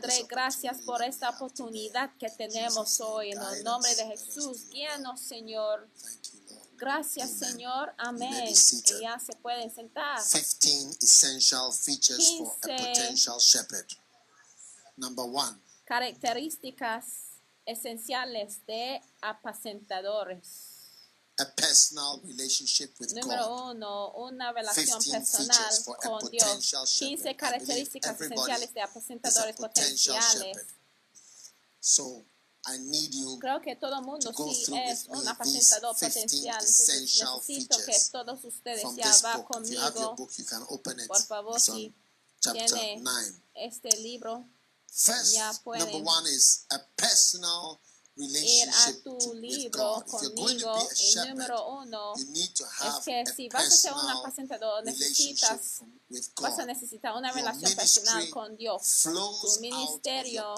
Padre, gracias por esta oportunidad que tenemos hoy. En el nombre de Jesús, guíanos, Señor. Gracias, Señor. Amén. Y ya se pueden sentar. 15 essential features for a 15 potential shepherd. Number one, Características esenciales de apacentadores. A personal relationship with Número God. uno, una relación 15 personal con Dios. potential shepherd. 15 I believe características esenciales de apacentadores potential potenciales. shepherd. So I need you Creo que todo el mundo through es un apacentador 15 potencial. Necesito que todos ustedes ya conmigo. book, you can open it. Por favor, It's si chapter tiene 9. este libro, First, Ya pueden number one is a personal relationship tu to, with God. If you're going to conmigo. be a Y shepherd, número uno you need to es have que a si vas a ser un apacentador, necesitas, vas a necesitar una Your relación personal con Dios. flows Tu ministerio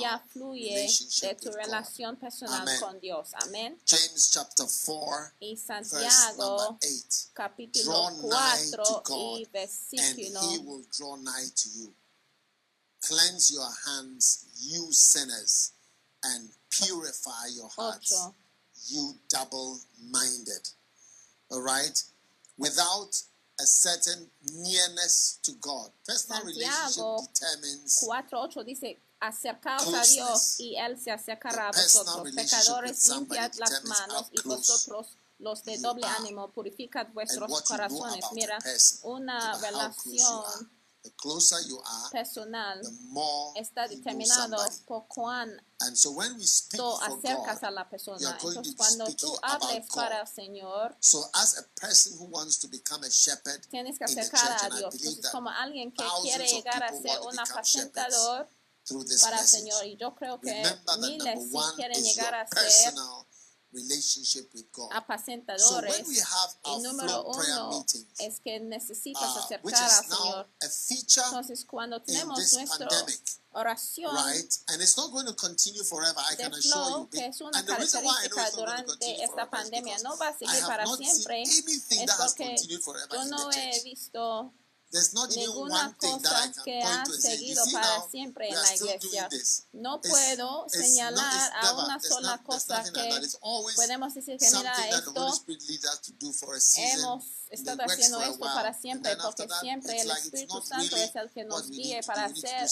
ya fluye de relationship tu relación personal Amen. con Dios. Amén. James chapter 4, Y verse Santiago number 8. capítulo Draw nigh to 4 God, y and versículo he will draw nigh to you. Cleanse your hands, you sinners, and purify your hearts, 8. you double minded. All right? Without a certain nearness to God. Personal Santiago relationship determines 4.8 dice, acercaos a. Dios y Él se acercará a vosotros. Pecadores, limpiad las manos y vosotros los de doble ánimo, purificad vuestros what you know corazones. Mira, una no matter how close you relación The closer you are, personal the more está determinado por cuán And so when we speak tú acercas God, a la persona. Entonces, cuando tú hables para el. Señor, So as a person who wants to become a shepherd tienes que acercar church, a Dios. Entonces, como alguien que quiere llegar a ser want to un apacentador para el. Señor, y yo creo que Remember miles sí quieren llegar a ser personal relationship with God. So apacentadores. when we have Y our número uno meetings, es que necesitas which acercar is al Señor. a feature, Entonces, cuando tenemos this nuestra pandemic, oración right? And it's not going to continue forever, I can assure you. que es una And the reason why I know característica it's not going to durante continue esta pandemia, no va a seguir para siempre, es porque yo no he visto ninguna cosa que ha seguido para siempre en la iglesia. No puedo señalar a una sola cosa que podemos decir que mira esto hemos estado haciendo esto para siempre porque siempre el Espíritu Santo es el que nos guíe para hacer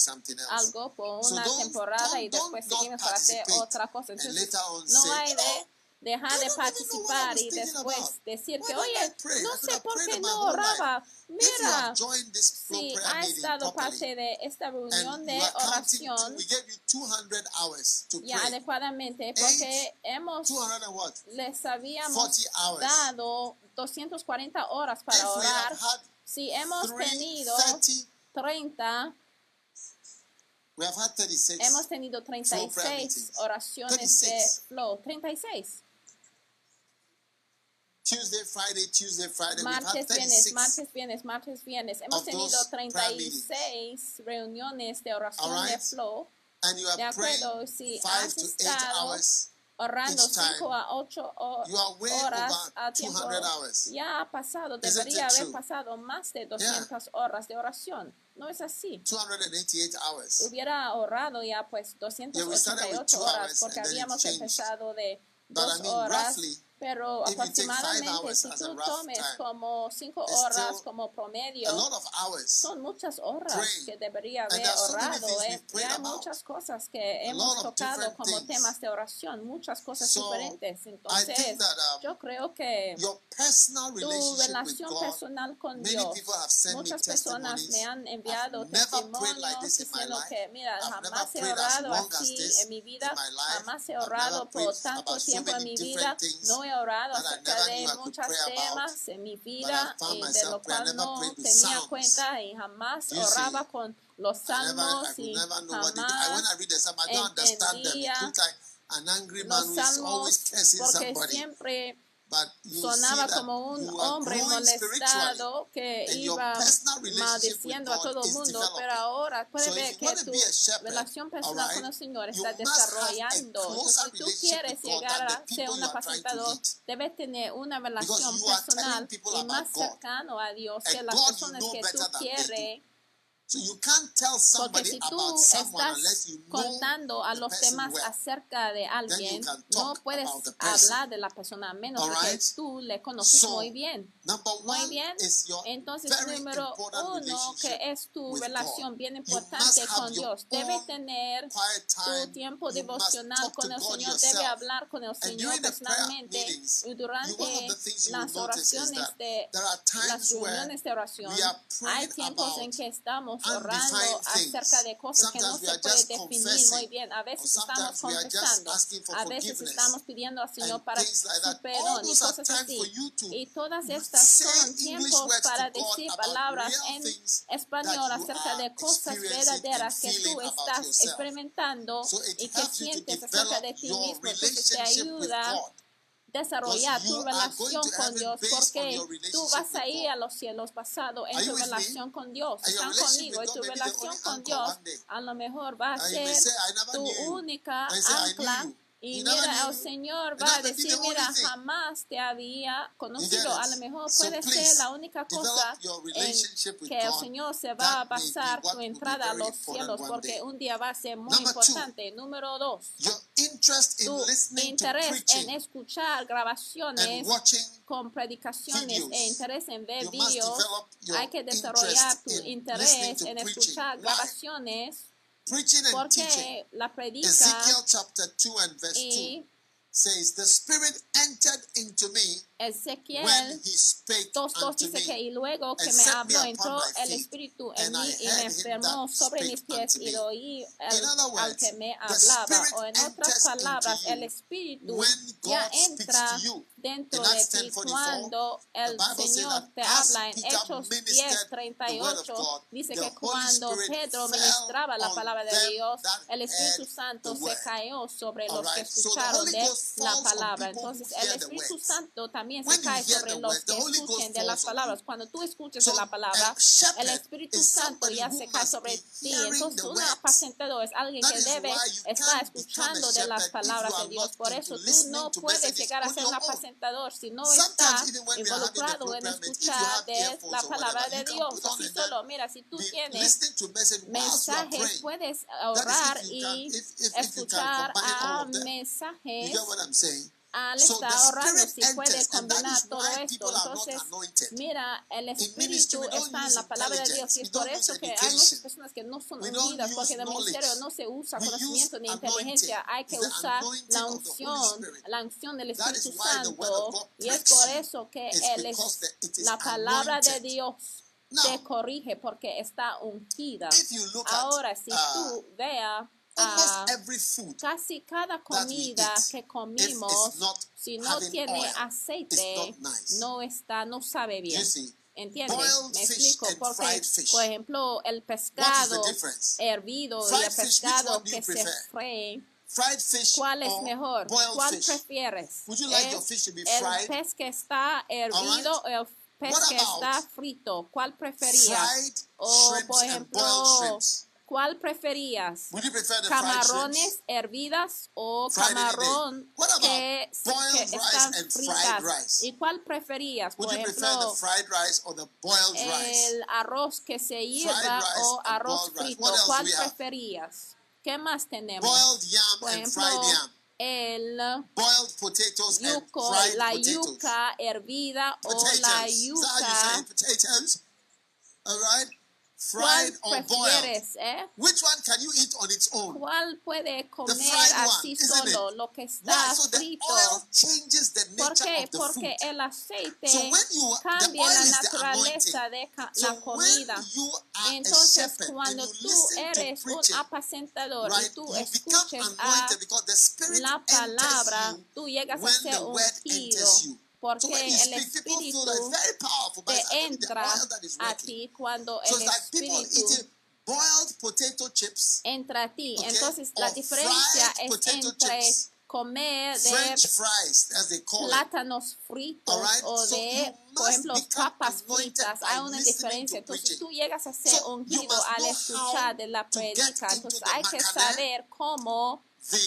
algo por una temporada y después seguimos para hacer otra cosa. Entonces, no hay "You de I de participar y después about. decir Why que, didn't I oye, no sé por qué no whole life." oraba. Mira, si ha estado parte de esta reunión de oración we gave you 200 hours to ya pray. adecuadamente porque hemos 200 and what? les habíamos 40 hours. dado 240 horas para orar. Si hemos tenido 30, 30, we have had 36. hemos tenido prayer 36 meetings. oraciones 36. de flow. 36. Tuesday, Friday, Tuesday, Friday. Martes, viernes, 36. martes, viernes, martes, viernes. Hemos tenido those prayer 36 reuniones de oración de Alright. flow. and you De are praying acuerdo, si five has to eight estado hours. orando each time. 5 a 8 You are way horas a tiempo. 200 hours. Ya ha pasado, debería haber true? pasado más de 200 horas de oración. No es así. 288 hours. Hubiera ahorrado ya pues Yeah, we started with 288 two horas porque habíamos empezado de But dos I mean, horas, roughly, pero aproximadamente si tú tomes time, como cinco horas como promedio, son muchas horas praying. que debería haber orado. So ¿eh? hay muchas cosas que hemos tocado como things. temas de oración, muchas cosas so, diferentes. Entonces, that, um, yo creo que tu relación God, personal con Dios, muchas personas me han enviado testimonios diciendo que, mira, jamás he orado así en mi vida, jamás he orado por tanto tiempo en mi vida, no he he orado acerca de muchos temas en mi vida eh, y de lo cual no tenía cuenta y jamás oraba con los salmos y jamás entendía los salmos porque siempre sonaba como un hombre molestado que iba maldiciendo a todo el mundo, pero ahora puede ver que tu relación personal con el Señor está desarrollando. Si tú quieres llegar a ser un apacentador, debes tener una relación personal y más cercano a Dios que las personas que tú quieres porque si tú estás contando a los demás acerca de alguien, no puedes hablar de la persona a menos que tú le conoces muy bien. Muy bien. Entonces, número uno, que es tu relación bien importante con Dios. Debe tener tu tiempo devocional con el Señor. Debe hablar con el Señor personalmente. Y durante las oraciones de las reuniones de oración, hay tiempos en que estamos ahorrando acerca de cosas que no se puede definir muy bien. A veces estamos confesando, a veces estamos pidiendo al Señor para su perdón y cosas así. Y todas estas son tiempos para decir palabras en español acerca de cosas verdaderas que tú estás experimentando y que sientes acerca de ti mismo. Entonces te ayuda desarrollar tu relación con Dios porque tú vas a ir a los cielos basados en tu relación con Dios. Están conmigo y tu relación con Dios a lo mejor va a ser tu única ancla y mira, el Señor va a decir, mira, jamás te había conocido. A lo mejor puede ser la única cosa en que el Señor se va a basar tu entrada a los cielos, porque un día va a ser muy importante. Número dos, tu interés en escuchar grabaciones con predicaciones e interés en ver vídeos. Hay que desarrollar tu interés en escuchar grabaciones preaching and Porque teaching, la predica, Ezekiel chapter 2 and verse 2 says, The Spirit entered into me when he spake dos, me, que, y luego que me habló, entró el Espíritu y me enfermó sobre mis pies y lo dentro de ti cuando el Señor te habla en Hechos 10, 38, dice que cuando Pedro ministraba la palabra de Dios, el Espíritu Santo se cayó sobre los que escucharon de la palabra. Entonces el Espíritu Santo también se cae sobre los que escuchen de las palabras. Cuando tú escuches de la palabra, el Espíritu Santo ya se cae sobre ti. Entonces un apacentador es alguien que debe estar escuchando de las palabras de Dios. Por eso tú no puedes llegar a ser un apacentador tentador, si no está involucrado en escuchar de la palabra de Dios. Así solo, mira, si tú tienes mensajes, puedes ahorrar y escuchar a mensajes. Al está ahorrando si puede combinar todo esto. Entonces, mira, el Espíritu está en la palabra de Dios y es por eso que hay muchas personas que no son unidas porque en el ministerio no se usa conocimiento ni inteligencia. Hay que usar la unción, la unción del Espíritu Santo y es por eso que el es, la palabra de Dios te corrige porque está ungida. Ahora, si tú veas a casi cada comida que comimos, si no tiene aceite, no está, no sabe bien. ¿Entiendes? Me explico. Porque, por ejemplo, el pescado hervido y el pescado que se fríe, ¿Cuál es mejor? ¿Cuál prefieres? ¿El pez que está hervido o el pez que está frito? ¿Cuál preferías? O, por ejemplo, ¿Cuál preferías? ¿Camarones hervidas o camarón que, que están fritas? ¿Y cuál preferías? Por ejemplo, el arroz que se hierva o arroz frito. ¿Cuál preferías? ¿Qué más tenemos? Boiled yam Por ejemplo, fried yam el boiled potatoes yuco, and fried la potatoes. yuca hervida potatoes. o la yuca. Is that how you say potatoes? All right. ¿Cuál Fried or boiled. Eh? Which one can you eat on its own? ¿Cuál puede comer fried one, así isn't it? solo? Lo que Why? está So the frito. oil changes the ¿Por nature qué? of the Porque food. el aceite So when you the cambia oil la naturaleza de ca- So la when comida. you are a Entonces, and you tú eres un y tú a la palabra, tú llegas a ser ungido. Porque el Espíritu very powerful, but te entra a ti cuando el Espíritu eating boiled potato chips, entra a ti. Entonces, la diferencia es entre comer de French fries, as they call it. plátanos fritos o de, por ejemplo, papas fritas. Hay una diferencia. to Entonces tú llegas a ser So, ungido al escuchar de la predica. Entonces hay que saber cómo The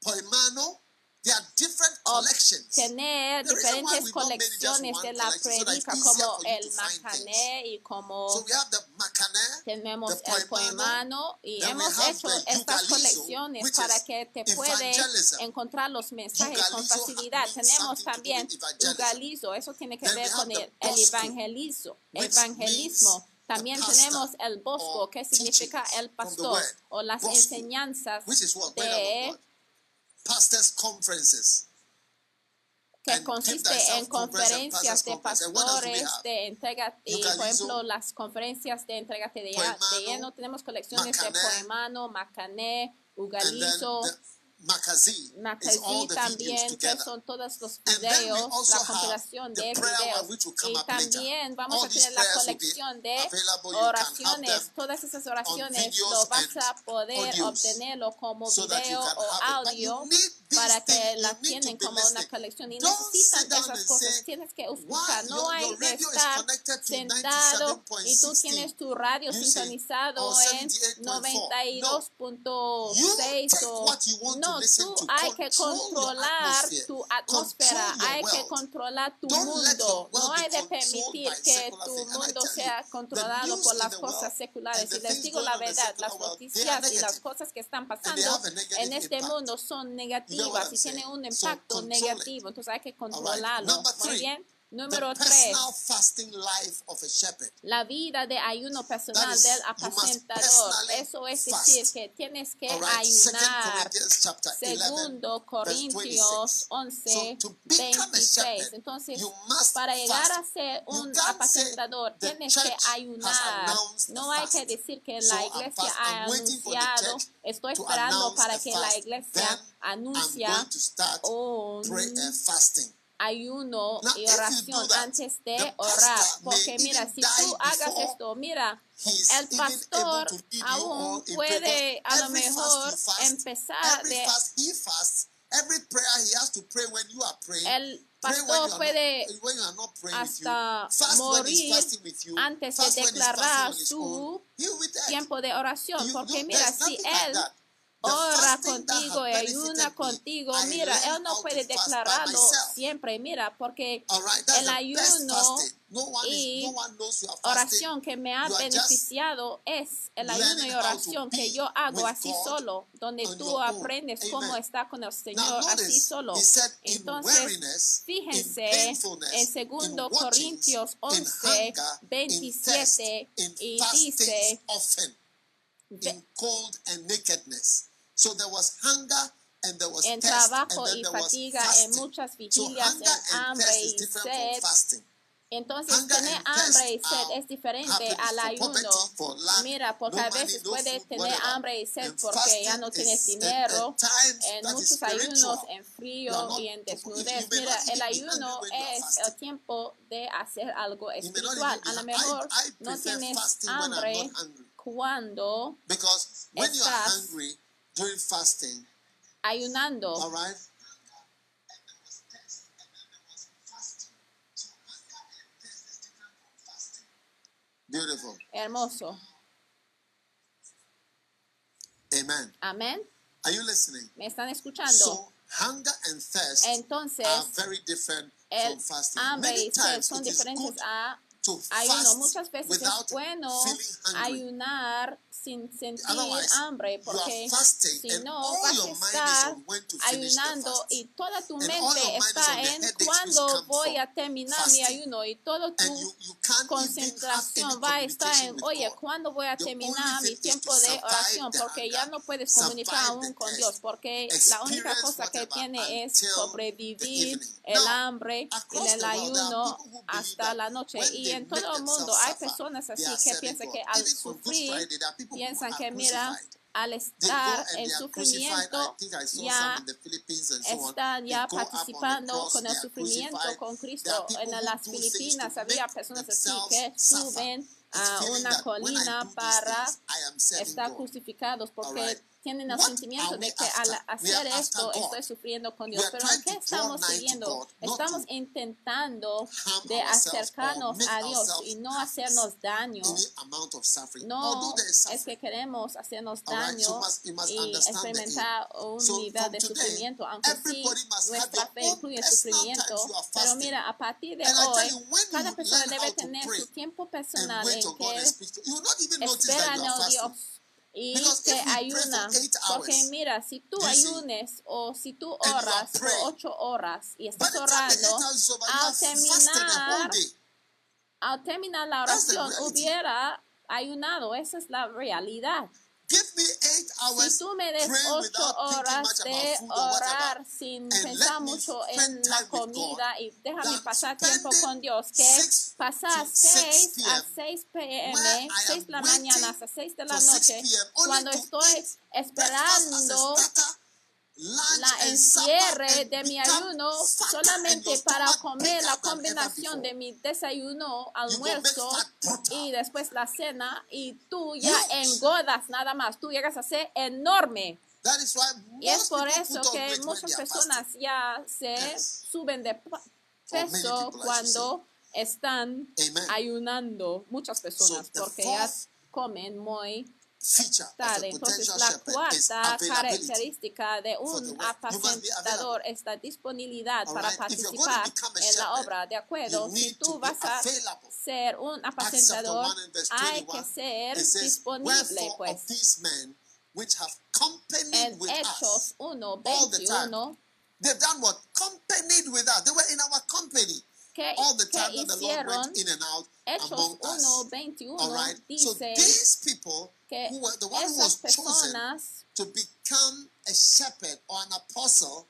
poimano, there are different collections. tener The reason why diferentes colecciones one de la predica como el macané y como So we have the macane, tenemos el poemano, y hemos have hecho estas colecciones para que te evangelism. encontrar los mensajes con facilidad. Tenemos también. Ugalizo, eso tiene que ver con el, el evangelizo, evangelismo. También tenemos el bosco, que significa el pastor o las enseñanzas de. Pastors' conferences. que consiste en conferencias de pastores, de entrega, y por ejemplo las conferencias de entrega de, de lleno, tenemos colecciones de poemano, macané, ugalizo, Makazi también, together. son todos los videos, la compilación de videos. Y también vamos a tener la colección de oraciones. Todas esas oraciones lo vas a poder obtenerlo como video o audio para que things. la You need tienen como una colección y necesitan esas cosas. Tienes que escuchar. No hay que estar sentado y tú 97.16. tienes tu radio sintonizado en 78.4. No. You 92.6 take o no, tú hay que controlar. Tu atmósfera, hay que controlar tu mundo. No hay de permitir que tu mundo sea controlado por las cosas seculares. Y les digo la verdad, las noticias y las cosas que están pasando en este mundo son negativas y tienen un impacto negativo. Entonces hay que controlarlo. Muy bien. Número tres. personal fasting life of a shepherd. La vida de ayuno personal is, del apacentador. Eso es fast. decir que tienes que right. Ayunar. Corinthians chapter 11, Segundo Corintios 26. 11, So to become a 26. shepherd, Entonces, para llegar fast. a ser un apacentador, tienes que ayunar. No hay que decir que So la iglesia ha anunciado. Estoy to esperando para que la iglesia anuncia un. Ayuno Now, y oración that, antes de orar. Porque mira, si tú hagas esto, mira, el pastor aún puede a lo mejor empezar de fast he fasts, every prayer he has to pray when you are praying. el pastor puede hasta morir antes de declarar su tiempo de oración. Porque mira, si él ora contigo y ayuna contigo, mira, él no puede declararlo siempre, mira, porque el ayuno y oración que me ha beneficiado es el ayuno y oración que yo hago así solo, donde on tú aprendes cómo está con el Señor así solo. Entonces, fíjense en segundo in watchings, Corintios in 11, hunger, in thirst, 27 in y dice, in cold and nakedness. So there was hunger and there was en trabajo and then y there was fatiga, en fasting. muchas So vigilias, hunger en and hambre y different sed. Entonces, Hunger tener hambre y sed es diferente al for ayuno. poverty, for Mira, porque no a money, veces no puedes food, tener whatever. hambre y sed And porque ya no tienes dinero. En muchos ayunos, en frío y en desnudez. Mira, el ayuno es el tiempo de hacer algo espiritual. A lo mejor I, I no tienes hambre cuando Because when Estás- hungry during fasting, ayunando. all right, beautiful. Hermoso. Amen. Amén. Are you listening? ¿Me están escuchando? So hunger and thirst Entonces, are very different el from fasting. hambre Many y sed times son diferentes a ayuno. Muchas veces es bueno ayunar sin sentir Otherwise, hambre porque si no vas a estar ayunando y toda tu mente está en cuándo voy a terminar mi ayuno y todo And tu you, you concentración va a estar en, oye. ¿cuándo voy a terminar mi tiempo de oración? Porque ya no puedes comunicar aún con Dios, porque la única cosa que tiene es sobrevivir el hambre y el ayuno hasta la noche. Y en todo el mundo hay personas así que piensan que al sufrir, Piensan que mira, al estar en sufrimiento, ya están ya participando con el sufrimiento con Cristo. En las Filipinas había personas así que suben a una colina para estar God. crucificados porque. Tienen el sentimiento de que al hacer esto estoy sufriendo con Dios. Pero ¿qué estamos siguiendo? Estamos intentando de acercarnos a Dios y no hacernos daño. No es que queremos hacernos daño y experimentar un nivel de sufrimiento, aunque sí nuestra fe incluye sufrimiento. Pero mira, a partir de hoy, cada persona debe tener su tiempo personal en que espera fasting. Dios y que ayuna. Porque mira, si tú ayunes o si tú oras por ocho horas y estás orando, al terminar, al terminar la oración hubiera ayunado. Esa es la realidad. Give me eight Si hours tú me des ocho horas de orar sin pensar mucho en la comida y déjame pasar tiempo con Dios, que pasar to six 6 a p.m. 6 where pm, I 6 de la mañana hasta 6 de la for 6 noche, cuando to estoy esperando la encierre de mi ayuno solamente para comer la combinación de mi desayuno, almuerzo y después la cena y tú ya engordas nada más, tú llegas a ser enorme. Y es por eso que muchas personas ya se suben de peso cuando están ayunando, muchas personas, porque ya comen muy Entonces, la cuarta característica de un apacentador es la disponibilidad para participar en la obra. De acuerdo, si tú vas a ser un apacentador, 1 and verse hay 21, que ser disponible, pues. of these men which have companied En with Hechos us, 1, all the time. 21, they've done what? Companied with us. They were in our company que, all the time that the Lord went in and out Hechos among 1, us. 21 All right. So these people who were the one who was chosen to become a shepherd or an apostle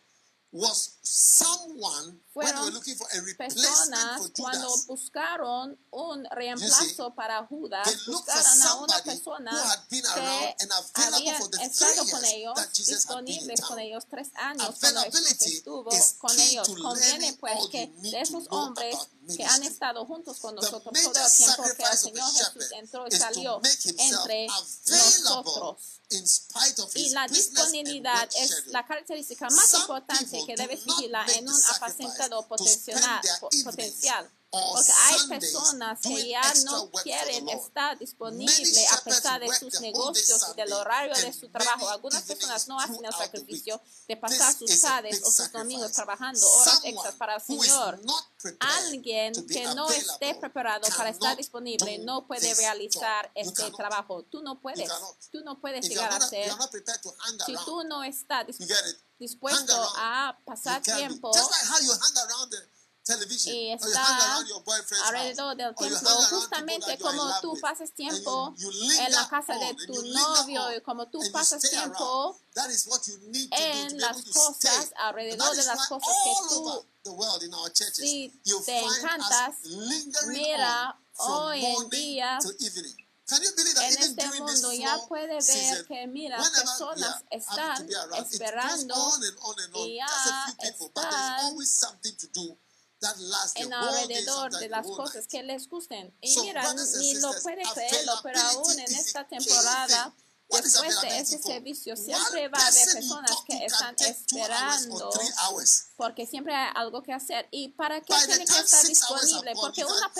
was someone when they were Fueron looking for a replacement personas for cuando Judas. buscaron un reemplazo para Judas, buscaron a una persona who had been around que and available había for the estado three con years ellos, that Jesus had been in disponibles con ellos tres años cuando estuvo con ellos. Conviene pues que de esos hombres que han estado juntos con nosotros todo el tiempo que el Señor Jesús entró y salió entre available nosotros. in spite of Y his la disponibilidad es la característica más importante que debe not make en un sacrifice apacentado to potencial, potencial. Or Porque hay personas que ya no quieren estar Many disponibles a pesar de sus negocios y del horario de su trabajo. Algunas personas no hacen el sacrificio de pasar sus tardes o sus domingos trabajando horas extras para el Señor. Alguien que no esté preparado para estar disponible no puede realizar este trabajo. Tú no puedes. Tú no puedes llegar a ser si tú no estás dispuesto a pasar tiempo Y está alrededor del people justamente como tú pasas tiempo en la casa de tu novio y como tú pasas tiempo en las cosas, alrededor de las cosas que all tú over the world in our churches, si te encantas, mira, hoy en día to evening. Can you believe that en even este mundo ya puede ver que mira, personas están esperando y ya están en alrededor de las cosas que les gusten. Y mira, ni lo puede creerlo, pero aún en esta temporada, después de ese servicio, siempre va a haber personas que están esperando porque siempre hay algo que hacer. ¿Y para qué tiene que estar six hours disponible? have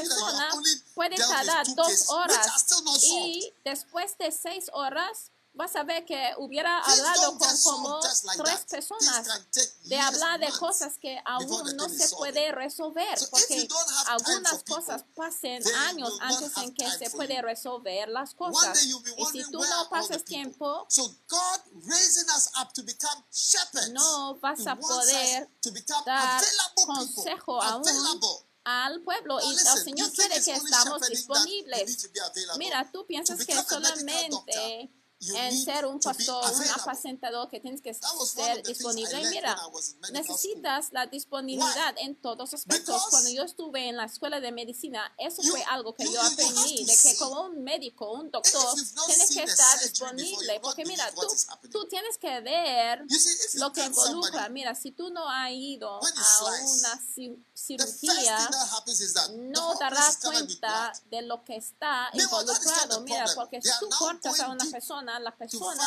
vas a ver que hubiera hablado con como tres personas de hablar de cosas que aún no se puede resolver, porque algunas cosas pasan años antes en que se puede resolver las cosas. Y si tú no pasas tiempo, no vas a poder dar consejo aún al pueblo. Y el Señor quiere que estamos disponibles. Mira, tú piensas que solamente en ser un pastor, un apacentador que tienes que ser disponible. Y mira, necesitas la disponibilidad en todos aspectos. Cuando yo estuve en la escuela de medicina, eso fue algo que yo aprendí, de que como un médico, un doctor, tienes que estar disponible. Porque mira, tú, tú tienes que ver lo que involucra. Mira, si tú no has ido a una cirugía, no darás cuenta de lo que está involucrado. Mira, porque si tú cortas a una persona, a la persona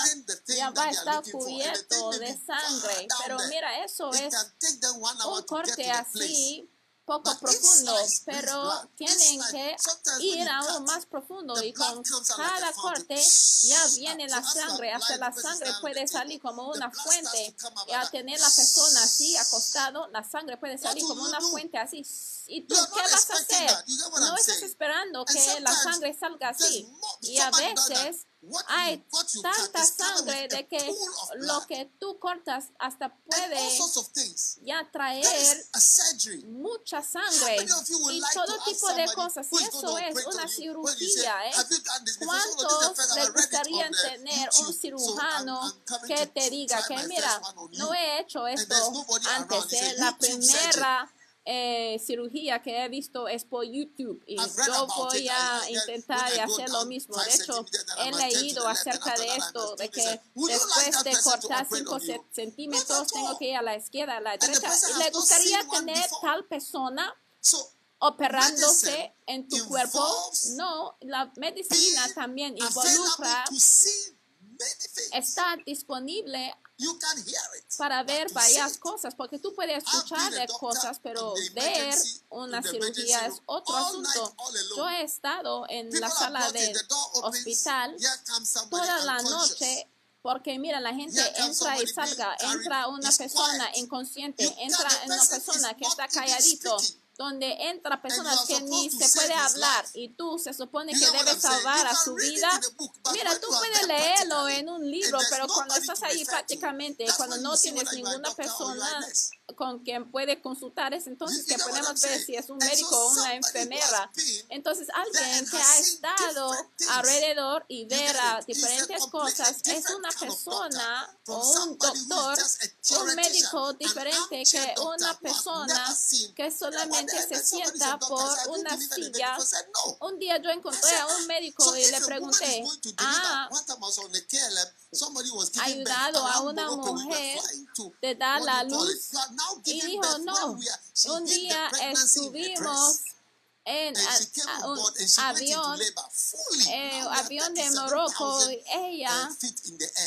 ya va a estar cubierto de sangre. Pero mira, eso es un corte así poco profundo, pero tienen que ir aún más profundo y con cada corte ya viene la sangre, hasta la sangre puede salir como una fuente y al tener la persona así acostado, la sangre puede salir como una fuente así ¿Y tú qué vas a hacer? No estás esperando que la sangre salga así. Y a veces hay tanta sangre de que lo que tú cortas hasta puede ya traer mucha sangre y todo tipo de cosas. Y eso es una cirugía. ¿eh? ¿Cuántos le gustaría tener un cirujano que te diga que mira, no he hecho esto antes? de. Eh, la primera eh, cirugía que he visto es por YouTube y yo voy a intentar hacer lo mismo. De hecho, he leído acerca de esto, de que después de cortar 5 centímetros tengo que ir a la izquierda, a la derecha. Le gustaría tener tal persona operándose en tu cuerpo. No, la medicina también involucra estar disponible para ver varias cosas, porque tú puedes escuchar de cosas, pero ver una cirugía es otro asunto. Yo he estado en la sala del hospital toda la noche porque mira, la gente entra y salga, entra una persona inconsciente, entra una persona que está calladito donde entra personas que ni se puede hablar y tú se supone que debes salvar a su vida. Mira, tú puedes leerlo en un libro, pero cuando estás ahí prácticamente, cuando no tienes ninguna persona con quien puede consultar, es entonces que podemos ver si es un médico o una enfermera. Entonces, alguien que ha estado alrededor y ver a diferentes cosas es una persona o un doctor, un médico diferente que una persona que solamente se sienta por una silla. Un día yo encontré a un médico y le pregunté, ah, ayudado a una mujer de dar la luz. Y dijo, no, un día estuvimos en, a, a, un avión, eh, avión de Morocco, ella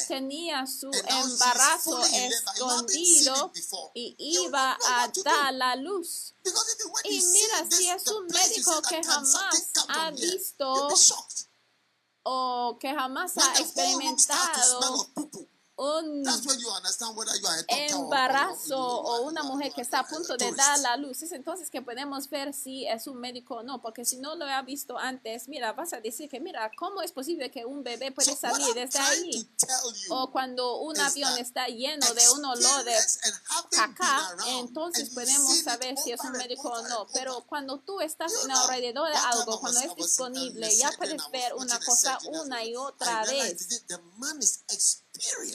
tenía su embarazo escondido y iba a dar la luz. Y mira, si es un médico que jamás ha visto o que jamás ha experimentado un embarazo o una mujer que está a punto de dar la luz, es entonces que podemos ver si es un médico o no, porque si no lo ha visto antes, mira, vas a decir que, mira, ¿cómo es posible que un bebé puede salir desde ahí? O cuando un avión está lleno de un olor de caca, entonces podemos saber si es un médico o no, pero cuando tú estás en alrededor de algo, cuando es disponible, ya puedes ver una cosa una y otra vez.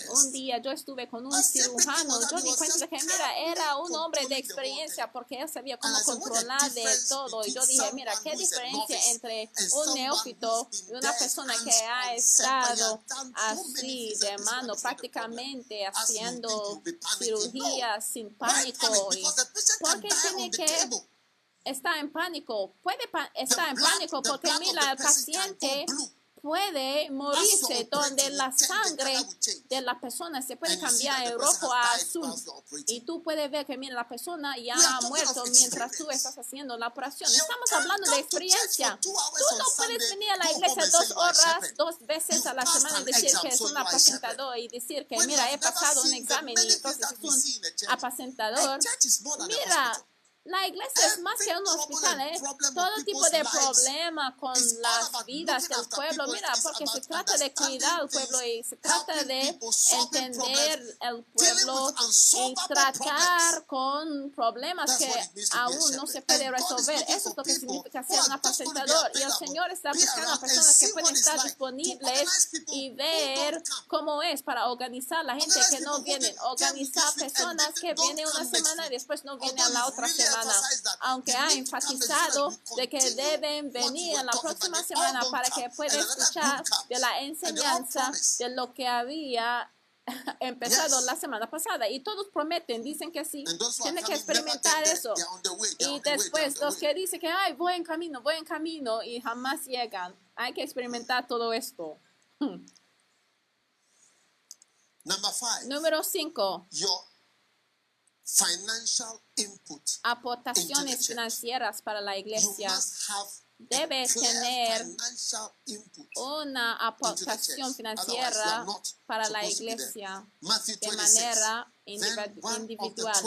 Un día yo estuve con un cirujano, yo di cuenta que, mira, era un hombre de experiencia porque él sabía cómo controlar de todo. Y yo dije, mira, qué diferencia entre un neófito y una persona que ha estado así de mano, prácticamente haciendo cirugía sin pánico. Y porque tiene que está en pánico, puede pa estar en pánico porque mira, el paciente morirse, donde la sangre de la persona se puede cambiar de rojo a azul. Y tú puedes ver que, mira, la persona ya ha muerto mientras tú estás haciendo la operación. Estamos hablando de experiencia. Tú no puedes venir a la iglesia dos horas, dos veces a la semana y decir que es un apacentador y decir que, mira, he pasado un examen y entonces es un apacentador. Mira, la iglesia es más que un hospital, ¿eh? Todo tipo de problema con las vidas del pueblo. Mira, porque se trata de cuidar al pueblo y se trata de entender el pueblo y tratar con problemas que aún no se puede resolver. Eso es lo que significa ser un apacentador. Y el Señor está buscando a personas que pueden estar disponibles y ver cómo es para organizar la gente que no viene. Organizar personas que vienen una semana y después no vienen a la otra semana aunque ha enfatizado de que deben venir en la próxima semana para que puedan escuchar de la enseñanza de lo que había empezado la semana pasada. Y todos prometen, dicen que sí, tienen que experimentar eso. Y después los que dicen que ay, voy en camino, voy en camino y jamás llegan, hay que experimentar todo esto. Número 5 financial input aportaciones financieras para la iglesia. Debe tener una aportación financiera para la iglesia de manera individual.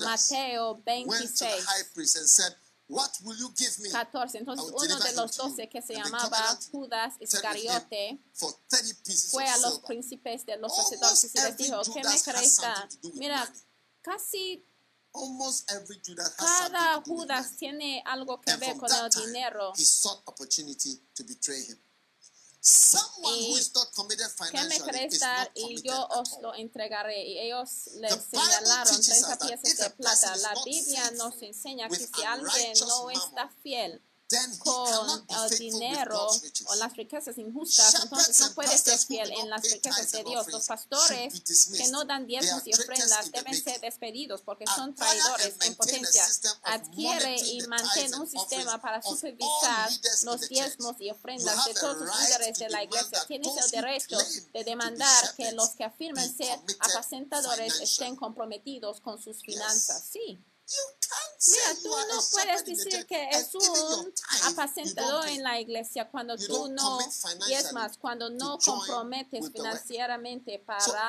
Mateo 26. 14. Entonces uno de los doce que se llamaba Judas Iscariote fue a los príncipes de los sacerdotes y les dijo, ¿qué me crees Mira, casi cada Judas tiene algo que ver con el dinero. Y ¿qué me crees dar? Y yo os lo entregaré. Y ellos le señalaron 30 piezas de plata. La Biblia nos enseña que si alguien no está fiel con el dinero o las riquezas injustas, entonces no puede ser fiel en las riquezas de Dios. Los pastores que no dan diezmos y ofrendas deben ser despedidos porque son traidores en potencia. Adquiere y mantiene un sistema para supervisar los diezmos y ofrendas de todos los líderes de la iglesia. Tienes el derecho de demandar que los que afirman ser apacentadores estén comprometidos con sus finanzas. Sí. Mira, tú no puedes decir que es un apacentador en la iglesia cuando tú no diezmas, cuando no comprometes financieramente para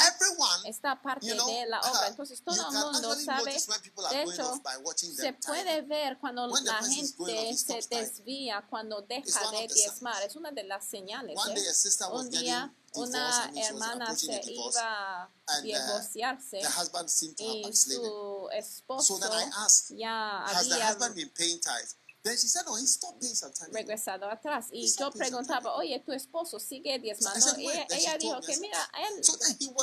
esta parte de la obra. Entonces todo el mundo sabe, de hecho, se puede ver cuando la gente se desvía, cuando deja de diezmar. Es una de las señales. ¿eh? Un día una hermana se iba a uh, divorciarse y su esposo ya había regresado atrás. Y yo preguntaba, oye, tu esposo sigue diezmando. Ella dijo que, mira, él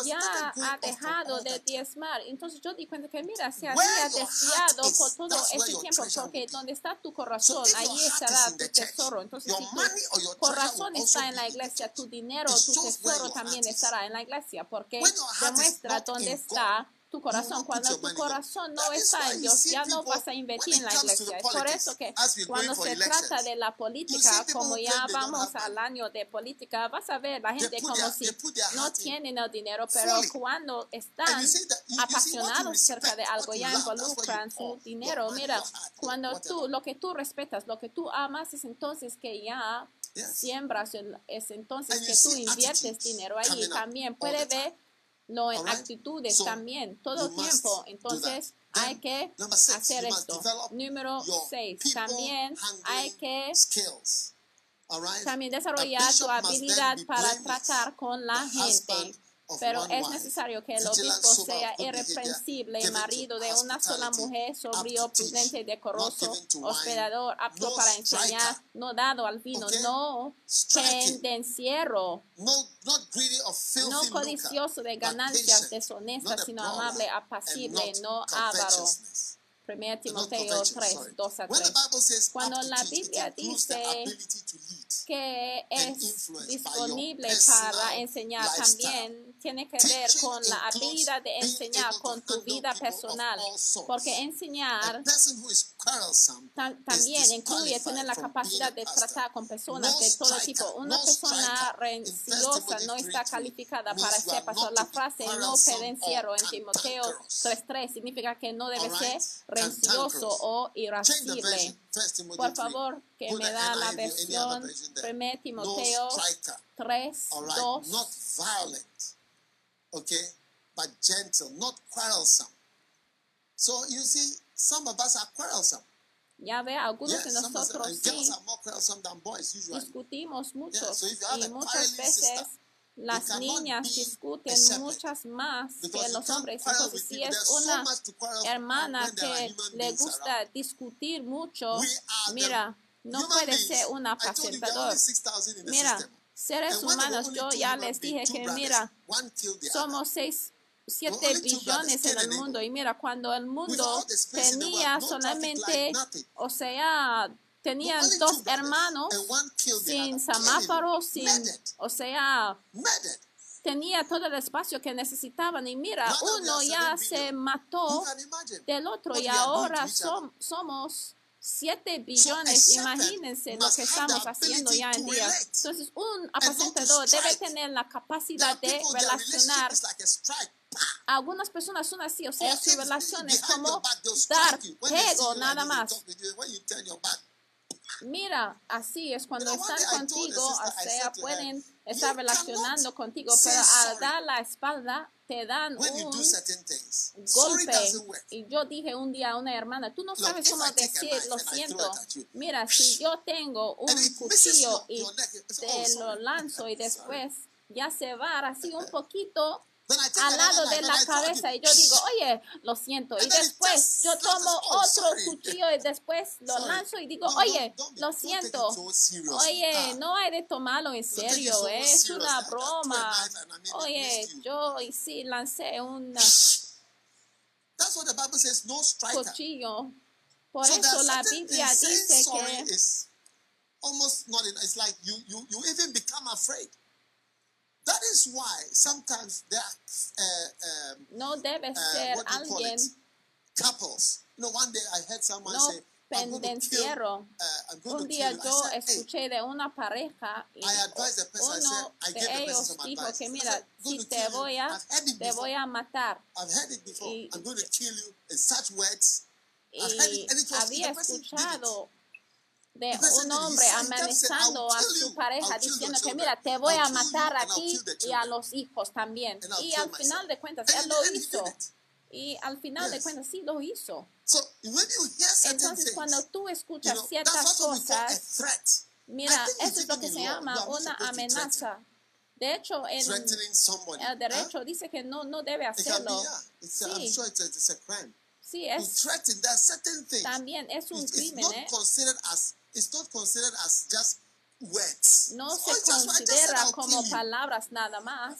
ya ha dejado de diezmar. Entonces yo di cuenta que, mira, se había desviado por todo ese tiempo, porque donde está tu corazón, ahí estará tu tesoro. Entonces, si tu corazón está en la iglesia, tu dinero, tu tesoro también estará en la iglesia, porque demuestra dónde está tu corazón. Cuando tu corazón no está en Dios, ya no vas a invertir en la iglesia. Es por eso que cuando se trata de la política, como ya vamos al año de política, vas a ver la gente como si no tienen el dinero, pero cuando están apasionados acerca de algo, ya involucran su dinero. Mira, cuando tú, lo que tú respetas, lo que tú amas, es entonces que ya siembras, es entonces que tú inviertes dinero ahí. También puede ver no en actitudes también, todo el tiempo. Entonces, hay que hacer esto. Número 6, también hay que también desarrollar tu habilidad para tratar con la gente. Pero es necesario que el obispo sea irreprensible, marido de una sola mujer, sobrio, prudente, decoroso, hospedador, apto para enseñar, no dado al vino, no pendenciero, no codicioso de ganancias deshonestas, sino amable, apacible, no avaro. 1 Timoteo 3, 2 a 3. Cuando la Biblia dice que es disponible para enseñar, también tiene que ver con la habilidad de enseñar con tu vida personal, porque enseñar también incluye tener la capacidad de tratar con personas de todo tipo. Una persona renciosa no está calificada para ser pastor. La frase no pedenciero en Timoteo 3.3 significa que no debe ser rencioso o irascible. Por favor, que me da la versión 1 Timoteo 3, 2. Okay, but gentle, not quarrelsome. So you see, some of us are quarrelsome. Ya ve, algunos de nosotros girls sí are more quarrelsome than boys usually. discutimos mucho Yeah, so if you have y a muchas veces las niñas discuten muchas más que los hombres. Entonces, si es una quarrel hermana que le gusta discutir mucho, mira, no puede ser un apacentador. only 6,000 in the Mira, system. Seres humanos, yo ya les dije que, mira, somos seis, siete billones en el mundo. Y mira, cuando el mundo tenía solamente, o sea, tenían dos hermanos sin semáforos, sin, o sea, tenía todo el espacio que necesitaban. Y mira, uno ya se mató del otro y ahora som- somos 7 So billones. Imagínense lo que estamos haciendo ya en día. Entonces, un apacentador debe tener la capacidad de relacionar. Algunas personas son así, o sea, su relación es como dar pego nada más. Mira, así es cuando están contigo, o sea, pueden "You estar relacionando contigo, pero al dar la espalda te dan un golpe. Y yo dije un día a una hermana, tú no sabes cómo decir lo siento. Mira, si yo tengo un cuchillo y te lo lanzo y después ya se va así un poquito al lado de la cabeza y yo digo, oye, lo siento. Y después yo tomo oh, otro cuchillo y después lo lanzo y digo, oye, lo siento. Oye, Ah. no hay de tomarlo en serio, es una broma. Oye, yo sí lancé un That's what the Bible says, no striker. cuchillo. Por eso la Biblia dice que That is why sometimes there are uh, um, no debe uh, ser what do you call alguien it? Couples. You know, one day I heard someone no say, I'm going to kill, pendenciero. uh, I'm going Un to día kill yo I said, hey, escuché de una pareja y I advised the person, I uno de gave the person ellos some dijo que mira, I'm si te voy a, I've heard it te voy before. a matar. I've heard it before. Y- I'm going to kill you in such words. Y había escuchado de un hombre amenazando "I'll a su pareja diciendo que mira, te voy a matar a ti y a los hijos también. Y al final myself." de cuentas, él lo hizo. Y al final de cuentas sí lo hizo. Entonces cuando tú escuchas ciertas cosas, mira, eso es lo que se llama una amenaza. De hecho, en el derecho dice que no, no debe hacerlo. Sí. Sí, es también es un crimen, ¿eh? It's not considered as just words. No So se I just, I just said considera I'll como kill you. palabras nada más.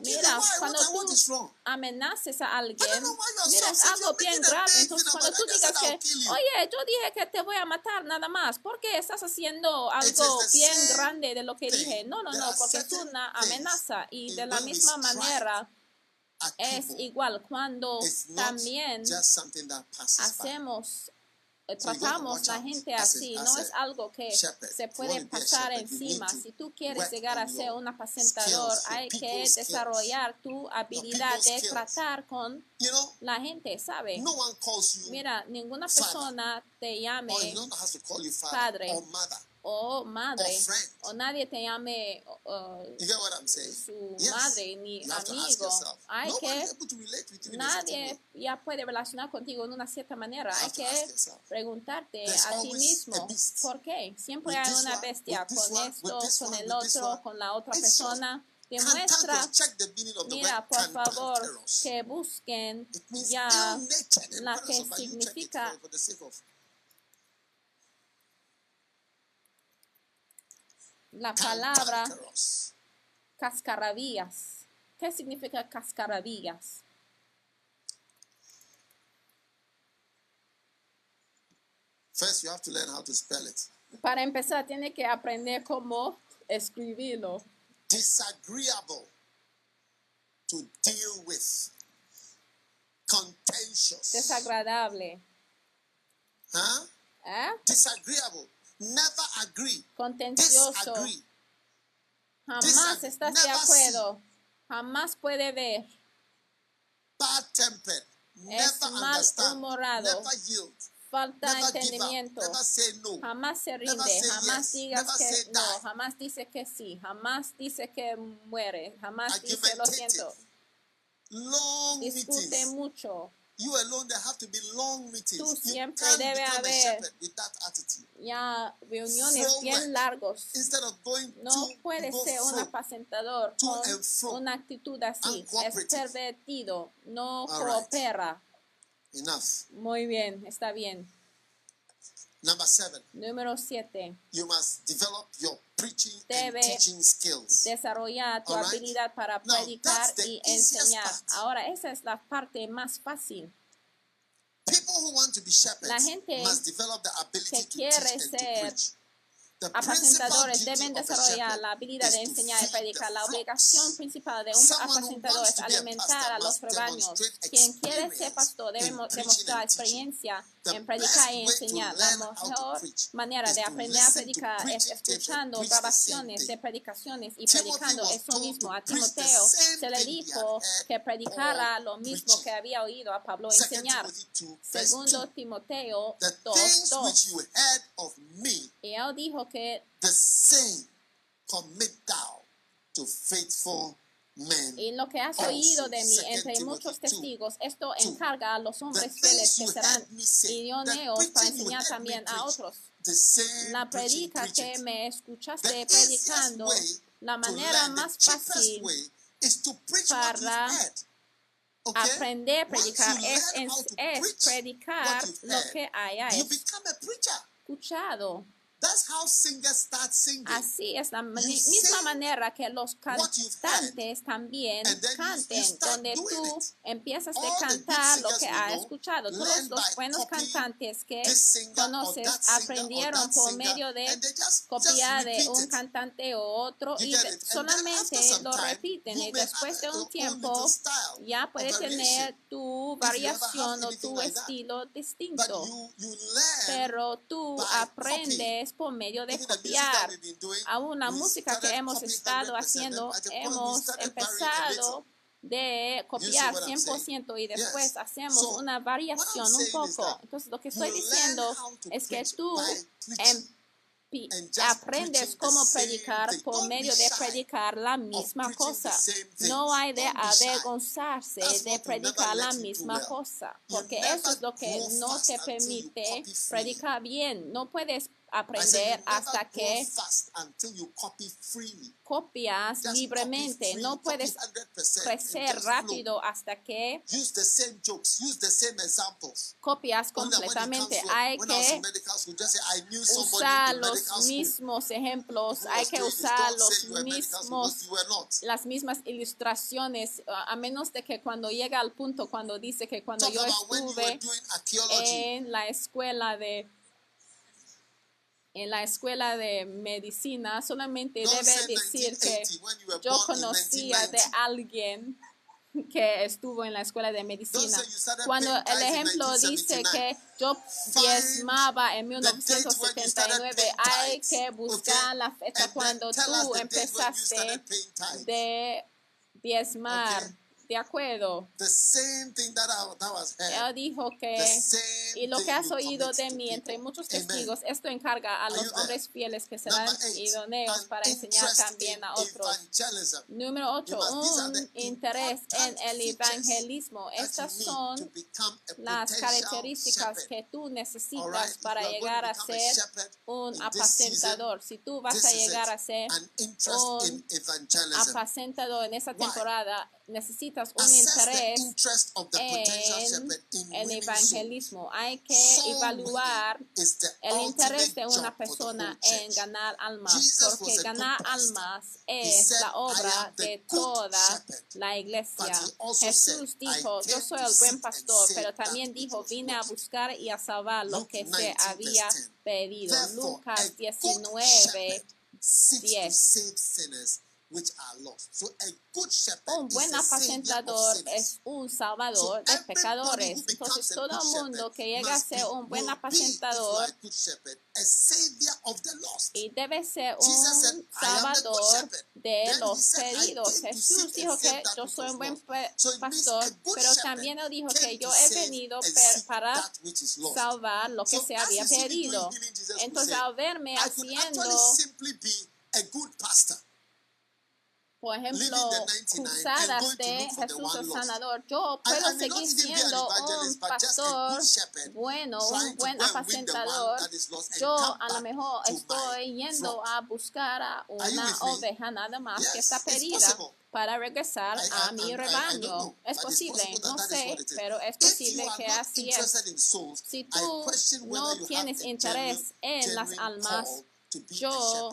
Mira, cuando tú amenaces a alguien, mira, es algo bien grave. Entonces, cuando tú digas que, oye, yo dije que te voy a matar nada más, ¿por qué estás haciendo algo bien grande de lo que dije? No, no, no, porque es una amenaza. Y de la misma manera es igual cuando también hacemos tratamos watch la gente así, as no es algo que shepherd. se puede pasar encima. Si tú quieres llegar a ser un apacentador, hay que desarrollar tu habilidad de tratar con la gente, ¿sabe? Mira, ninguna persona te llame padre. O madre, o nadie te llame uh, You get what I'm saying? su Yes. madre ni You amigo. Hay que nadie ya puede relacionar contigo en una cierta manera. You Hay que preguntarte There's a ti mismo. ¿por qué? Siempre With hay una one, bestia this con one, esto, con one, el otro, one. con la otra persona. Demuestra, mira, por favor, que busquen ya la que significa for, for the sake of la palabra cascarrabias. ¿Qué significa cascarrabias? First, you have to learn how to spell it. Para empezar, tiene que aprender cómo escribirlo. Disagreeable. to deal with. Contentious. desagradable, Huh? ¿eh? Disagreeable. Never agree. contencioso, Disagree. jamás estás de acuerdo, jamás puede ver, Bad tempered. Never understand. malhumorado, Never yield. falta Never give up. entendimiento, Never say no. jamás se rinde, jamás yes. digas que no, die. jamás dice que sí, jamás dice que muere, jamás dice lo siento, Long discute meetings. mucho, You alone, there have to be long meetings. Tú you siempre can't debe become a haber- shepherd with that attitude. ya reuniones Flow bien largos. Instead of going No puede ser un apacentador con una actitud así. Es pervertido, no All right. coopera. enough. Muy bien, está bien. Number seven, Número 7. you must develop your preaching Debe and teaching skills. Desarrollar tu All right. habilidad para Now, predicar that's the y easiest enseñar. part. Ahora, esa es la parte más fácil. People who want to be shepherds La gente must develop the ability que to teach quiere and to ser preach. Apacentadores deben desarrollar la habilidad de enseñar y predicar. La obligación principal de un apacentador es alimentar a los rebaños. Quien quiere ser pastor debe demostrar experiencia en predicar y enseñar. La mejor manera de aprender a predicar es escuchando grabaciones de predicaciones y predicando eso mismo. A Timoteo se le dijo que predicara lo mismo que había oído a Pablo enseñar. Timothy 2, verse Segundo 2. Timoteo The 2, things 2. which you heard of me, Y él dijo que the same commit thou to faithful men. Y lo que has oído de mí entre muchos 2, testigos, esto encarga a los hombres fieles que serán idóneos para enseñar también a otros. La predica que me escuchaste predicando, la manera más fácil para aprender a predicar es, es predicar lo que haya you become a preacher. escuchado. That's how singers start singing. Así es la misma manera que los cantantes también canten, donde tú empiezas a cantar lo que has escuchado. Todos los buenos cantantes que conoces aprendieron por medio de copiar de un cantante o otro y solamente lo repiten y después de have un tiempo ya puedes tener tu variación o tu estilo distinto. Pero tú aprendes por medio de copiar. la we música que hemos estado 100%, haciendo, hemos a empezado de copiar what I'm 100% y después hacemos una variación un poco. Entonces lo que estoy diciendo es que tú just aprendes cómo predicar por medio de predicar la misma cosa. No hay de avergonzarse de predicar la misma cosa, porque eso es lo que no te permite predicar bien. No puedes aprender hasta que copias libremente. No puedes 100% and crecer rápido hasta que Use the same jokes, use the same examples. copias completamente. Hay que usar los mismos ejemplos, hay que usar los mismos las mismas ilustraciones, a menos de que cuando llega al punto cuando dice que cuando yo estuve en la escuela de en la escuela de medicina solamente debe decir que 1980 when you were yo conocía de 1990. alguien que estuvo en la escuela de medicina. Cuando el ejemplo dice 1979. que yo diezmaba en the date when you started 1979, paying hay que buscar la fecha And cuando tú empezaste de diezmar. De acuerdo. The same thing that, I, that was. Él dijo que, y lo que has oído de mí entre muchos Amen. testigos, esto encarga a los hombres fieles que serán idóneos para enseñar también a otros. Número 8, You must- these are un interés en el evangelismo. Estas son las características que tú necesitas right? Para llegar a ser un apacentador. Si tú vas a llegar a ser un apacentador en esa Why? Necesitas un interés en el evangelismo. Hay que evaluar el interés de una persona en ganar almas, porque ganar almas es la "I obra de toda shepherd." la iglesia. Jesús said, "I dijo, yo soy el buen pastor, pero también dijo, vine a lost." buscar y a salvar lo que 19, se había verse 10. Un buen apacentador es un salvador de pecadores. Entonces, todo el mundo que llega a ser un buen apacentador y debe ser un salvador de los perdidos. Jesús dijo que yo soy un buen pastor, pero también él dijo que yo he venido para salvar lo que se había perdido. Entonces, al verme haciendo por ejemplo, cruzadas de Jesús el Sanador. Yo puedo seguir siendo un pastor bueno, un buen apacentador. Yo a lo mejor estoy yendo a buscar a una oveja nada más que está perdida para regresar a mi rebaño. Es posible, no sé, pero es posible que así es. Si tú no tienes interés en las almas, yo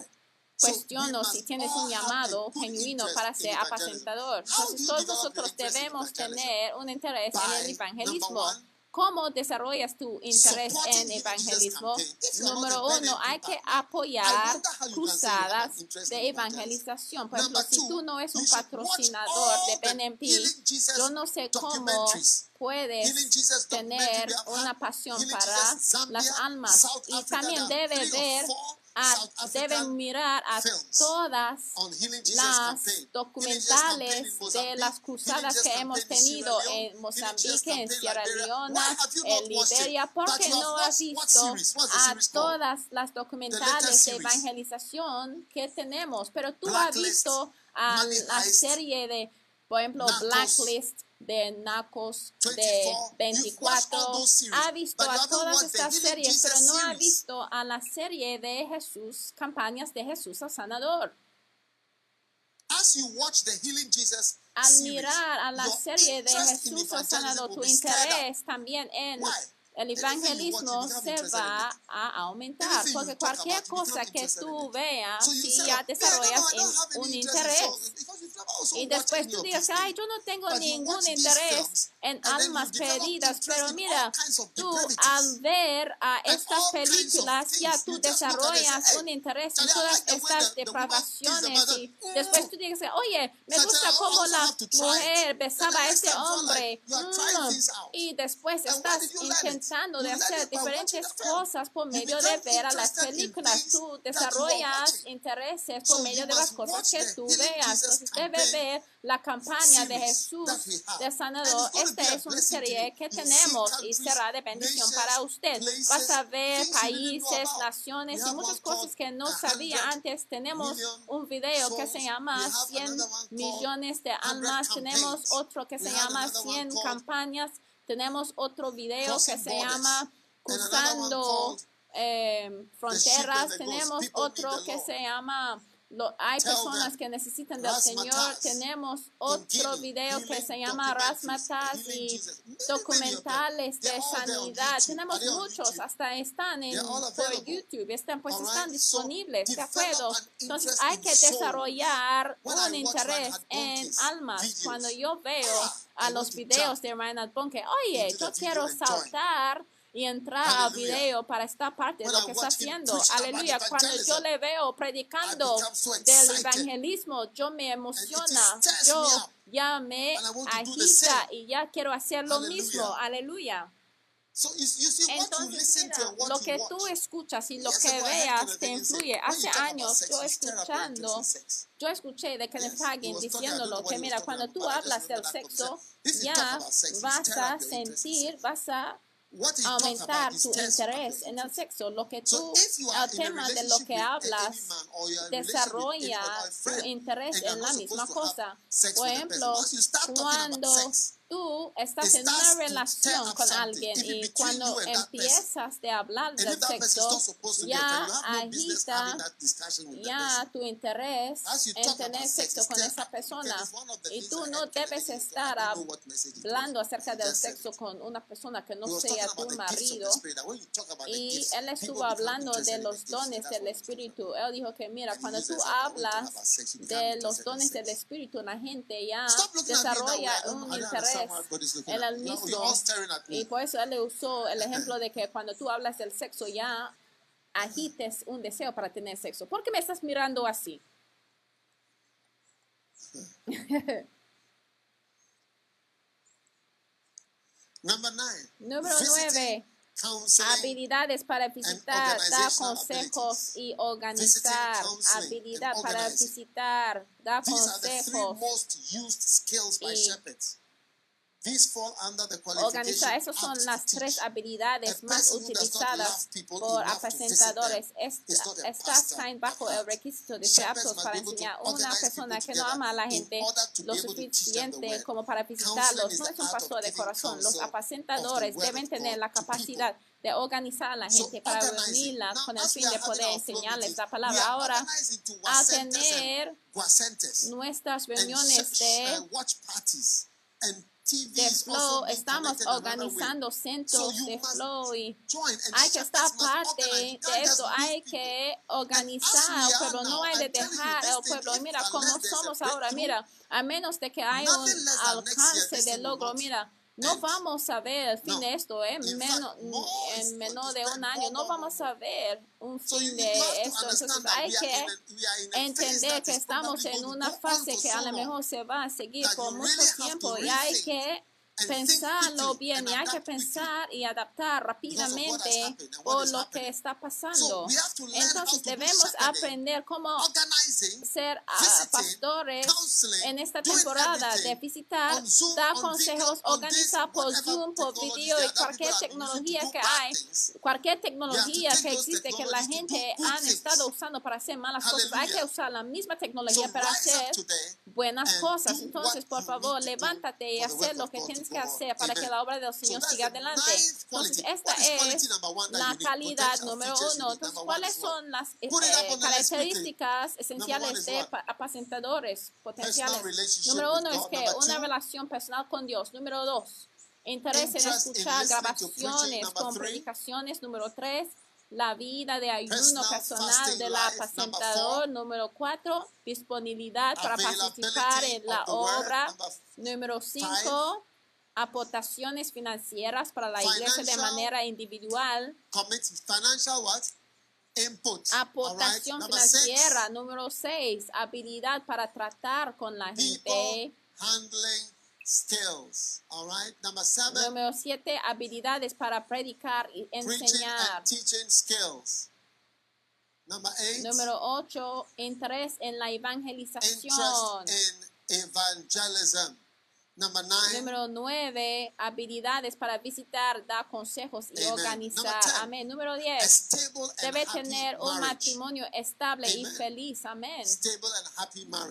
Cuestiono si tienes un llamado genuino para ser apacentador. Todos nosotros debemos tener un interés en el evangelismo. ¿Cómo desarrollas tu interés en evangelismo? Número uno, hay que apoyar cruzadas de evangelización. Por ejemplo, si tú no eres un patrocinador de BNP, yo no sé cómo puedes tener una pasión para las almas. Y también debe ver a, deben mirar a todas las documentales de las cruzadas que hemos tenido en Mozambique, en Sierra Leona, en Liberia. ¿Por qué no has visto a todas las documentales de evangelización que tenemos? Pero tú has visto a la serie de, por ejemplo, Blacklist de Nacos de 24, ha visto a todas estas series, pero no ha visto a la serie de Jesús, campañas de Jesús al sanador. Al mirar a la serie de Jesús al sanador, tu interés también en el evangelismo se va a aumentar, porque cualquier cosa que tú veas, si ya desarrollas un interés, y después tú digas, ay, yo no tengo ningún interés en almas perdidas, pero mira, tú al ver a estas películas ya tú desarrollas un interés en todas estas depravaciones mm. y después tú digas, oye, me gusta cómo la mujer besaba a ese hombre. Mm. Y después estás intentando de hacer diferentes cosas por medio de ver a las películas. Tú desarrollas intereses por medio de las cosas que tú veas. Entonces, beber la campaña de Jesús de sanador, esta es una serie que tenemos y será de bendición para usted. Vas a ver países, naciones y muchas cosas que no sabía antes. Tenemos un video que se llama 100 millones de almas. Tenemos otro que se llama 100 campañas. Tenemos otro video que se llama Cruzando eh, Fronteras. Tenemos otro que se llama lo, hay personas que necesitan del Señor. Tenemos otro video que se llama Rasmatas y documentales de sanidad. Tenemos muchos, hasta están en por YouTube, están, pues están disponibles, ¿de acuerdo? Entonces hay que desarrollar un interés en almas. Cuando yo veo a los videos de Reinhard Bonke, oye, yo quiero saltar y entrar Aleluya. al video para esta parte de lo que está haciendo. Aleluya. Cuando yo le veo predicando so del evangelismo, yo me emociona. Yo ya me agita y ya quiero hacer lo mismo. Aleluya. So you see, Entonces, mira, lo que tú escuchas y lo que veas te influye. Hace años yo escuchando, yo escuché de Kenneth yes, Hagin diciéndolo que mira, cuando tú hablas del sexo, ya vas a sentir, vas a aumentar tu interés en el sexo. Lo que tú, el tema de lo que hablas, desarrolla tu interés en la misma cosa. Por ejemplo, cuando tú estás en una relación con alguien y cuando empiezas de hablar del sexo, ya agita ya tu interés en tener sexo con esa persona. Y tú no debes estar hablando acerca del sexo con una persona que no sea tu marido. Y él estuvo hablando de los dones del Espíritu. Él dijo que, mira, cuando tú hablas de los dones del Espíritu, la gente ya desarrolla un interés en el mismo. Y por eso él le usó el ejemplo de que cuando tú hablas del sexo, ya agites un deseo para tener sexo. ¿Por qué me estás mirando así? Number nine. Número visiting, 9. counseling, Habilidades para visitar, dar consejos y organizar. Habilidad para visitar, dar consejos. y shepherds. These fall under the Organizar, esas son las tres habilidades A más utilizadas por apacentadores. a Estas caen bajo el requisito de ser aptos para be able to enseñar. Una organize persona que no ama a la gente lo suficiente como para visitarlos is no es un pastor de corazón. Los apacentadores deben tener la capacidad de organizar a la gente para reunirla con el fin de poder enseñarles la palabra. Ahora, a tener nuestras reuniones de de flow, estamos organizando centros de flow y hay que estar parte de leave hay que organizar are pueblo, no hay de dejar thing, pueblo. Mira, a somos ahora, mira, a menos de que haya un alcance de logro, mira, no vamos a ver el fin de esto, ¿eh? Menos, en menos de un año, no vamos a ver un fin de esto. Entonces hay que entender que estamos en una fase que a lo mejor se va a seguir por mucho tiempo y hay que pensarlo bien y hay que pensar y adaptar rápidamente por lo que está pasando. Entonces debemos aprender cómo ser ah, pastores en esta temporada de visitar, dar consejos, on organizar por Zoom, por video y cualquier tecnología que hay, cualquier tecnología que existe que la gente han estado usando para hacer malas cosas. Hay que usar la misma tecnología para hacer buenas cosas. Entonces, por favor, levántate y work lo que tienes que hacer para que la obra del Señor siga adelante. Entonces, esta es la calidad número uno. Entonces, ¿cuáles son las eh, características esenciales de apacentadores potenciales? Número uno es que una relación personal con Dios. Número dos, interés en escuchar grabaciones con predicaciones. Número tres, la vida de ayuno Personal del apacentador. Número cuatro, disponibilidad para participar en la obra. Número cinco, aportaciones financieras para la iglesia de manera individual. commit financial what? Input. All right. Aportación Number six, financiera. Número seis, habilidad para tratar con la gente. handling skills. All right. Number seven, Número siete, habilidades para predicar y enseñar. skills. Number eight, Número ocho, interés en la evangelización. interest in evangelism. Número nueve, habilidades para visitar, dar consejos y Amen. organizar. Amén. Número a diez, stable and debe happy tener un marriage. matrimonio estable y Amen. feliz. Amén.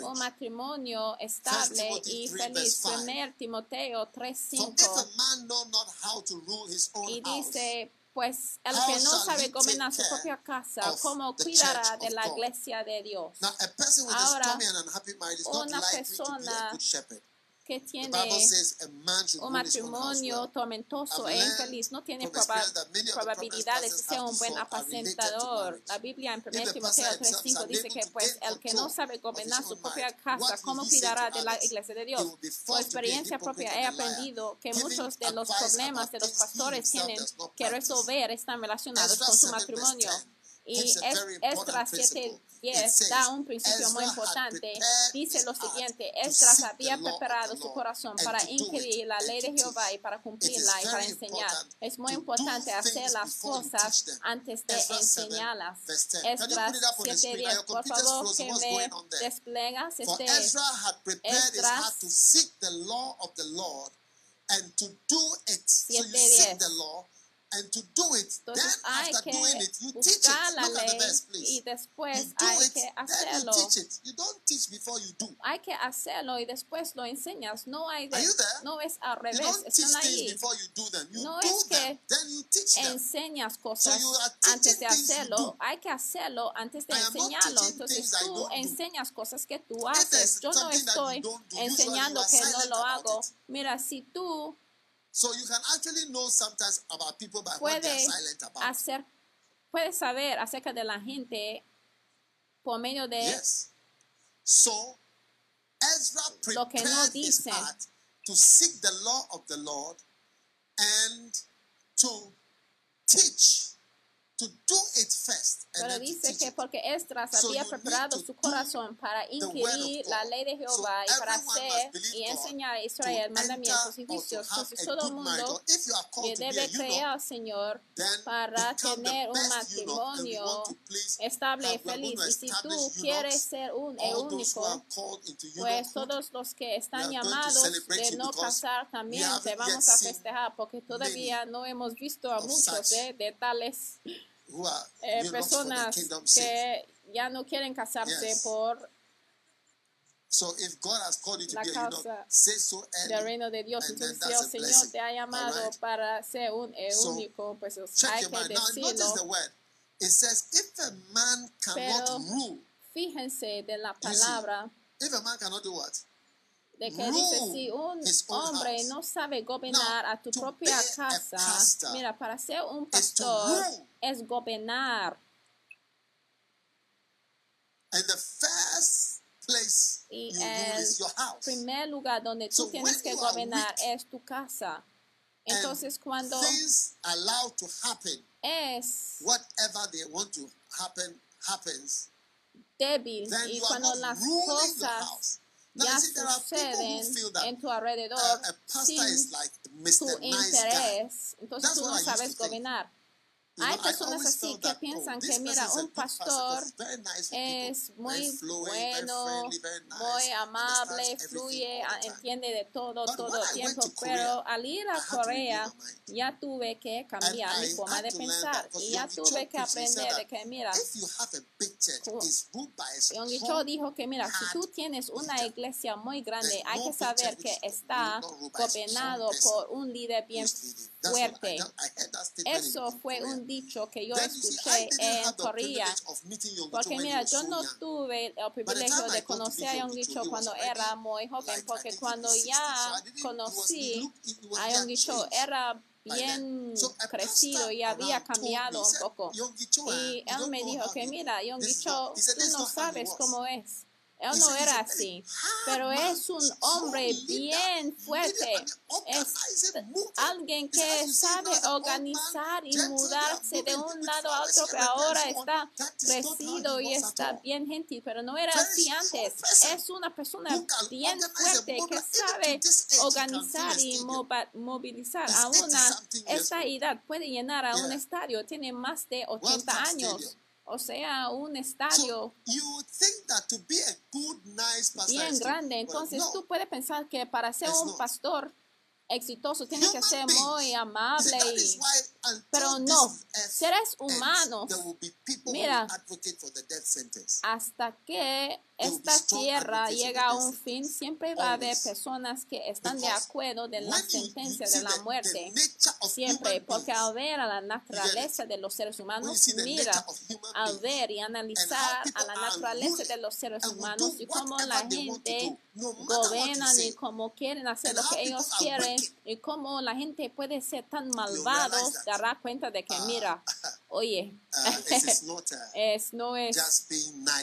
Un matrimonio estable y 3 feliz. verse five. Primer Timoteo For if 3:5. a man know not how to rule his own Y dice, pues el que no sabe gobernar su propia casa, ¿cómo cuidará de la iglesia de Dios? Now, a person with Ahora, a stormy and unhappy marriage is not una persona. Que tiene un matrimonio tormentoso e infeliz no tiene proba- probabilidades de ser un buen apacentador. La Biblia en If 1 the Timoteo pastor himself is 3:5 dice que pues el que no sabe gobernar su propia casa, ¿cómo cuidará de la iglesia de Dios? Por experiencia propia he aprendido que muchos de los problemas de los pastores tienen que resolver están relacionados con su 7 verse matrimonio. Y Esdras 7:10 da un principio muy importante. Dice lo siguiente, Esdras había preparado su corazón para inquirir la ley de Jehová y para cumplirla y para enseñar. Es muy importante hacer las cosas antes de enseñarlas. Esdras 7:10, por favor que me desplegas este Esdras 7:10. Entonces hay after que doing it, you teach it. buscar la Look at the ley y después do hay it, que hacerlo. teach it. You don't teach before you do. Hay que hacerlo y después lo enseñas. No hay de, no es al You revés. don't teach Están ahí. before you do them. You No do es que them, then you teach them. Enseñas cosas antes de hacerlo. Hay que hacerlo antes de enseñarlo. Entonces tú enseñas cosas que tú haces. Yo no estoy enseñando que no lo hago. Mira, si tú So you can actually know sometimes about people by what they are silent about. hacer, puedes saber acerca de la gente por medio de Yes. So Ezra Lo que prepared no his heart to seek the law of the Lord and to teach, Pero dice que porque Esdras había preparado su corazón para inquirir la ley de Jehová y para hacer y enseñar a Israel mandamientos y juicios. Entonces todo el mundo que debe creer al Señor para tener un matrimonio estable y feliz. Y si tú quieres ser un único, pues todos los que están llamados de no casar también te vamos a festejar porque todavía no hemos visto a muchos eh, de tales eh, personas que ya no quieren casarse por So if God has called you to la be a eunuch, causa say so del reino de Dios. Entonces, si el Señor te ha llamado Alright? para ser un So, único, pues Check hay your que decirlo. It says, if a man cannot Pero- rule, Fíjense de la You see, palabra if a man cannot do what? de que dice rule si un hombre house. no sabe gobernar Now, a tu propia casa, mira, para ser un is to pastor rule. Es gobernar. And the first place Y you el is your house. primer lugar donde tú So tienes que gobernar weak es tu casa. Entonces, cuando to happen, es whatever they want to happen happens, débil then y cuando las cosas. Now, ya see, there are people who suceden feel that en tu alrededor a pastor sin is like tu Mr. Nice Guy. entonces That's tú what no sabes gobernar. You Hay personas así que oh, piensan que, mira, un pastor es muy bueno, muy amable, fluye, all a- the time. entiende de todo, todo el tiempo. Pero al ir a Corea ya tuve que cambiar mi forma de pensar y ya tuve que aprender de que, mira, If you have a big church, Cool. it's ruled by a Yonggi Cho strong dijo que, mira, si tú tienes una iglesia muy grande, hay que saber que está gobernado por un líder bien fuerte. Eso fue un dicho que yo escuché en Corea. Porque mira, yo no young. tuve el privilegio de conocer a Yonggi Cho, cuando era muy joven, porque cuando his 60s, so ya conocí a Yonggi Cho, era bien crecido y había cambiado un poco. "Yonggi Cho, eh, Y you él me dijo que mira, is Cho, tú "This is no sabes was." cómo es. Él no era así, pero es un hombre bien fuerte. Es alguien que "As you see sabe organizar y mudarse de un lado a otro, pero ahora está crecido y está bien gentil, pero no era así antes. Es una persona bien fuerte que sabe organizar y movilizar a una 80-something years esta edad. Puede llenar a un estadio, tiene más de 80 Cup años. O sea, un estadio you would think that to be a good, nice pastor bien grande. Entonces tú puedes pensar que para ser un pastor exitoso tiene que ser muy amable y Pero no, seres humanos, mira, hasta que esta tierra llega a un fin, siempre va a haber personas que están de acuerdo de la sentencia de la muerte. Siempre, porque al ver a la naturaleza de los seres humanos, mira, al ver y analizar a la naturaleza de los seres humanos y cómo la gente gobiernan y cómo quieren hacer lo que ellos quieren y cómo la gente puede ser tan malvados, dará cuenta de que, uh, mira, oye, uh, es, no es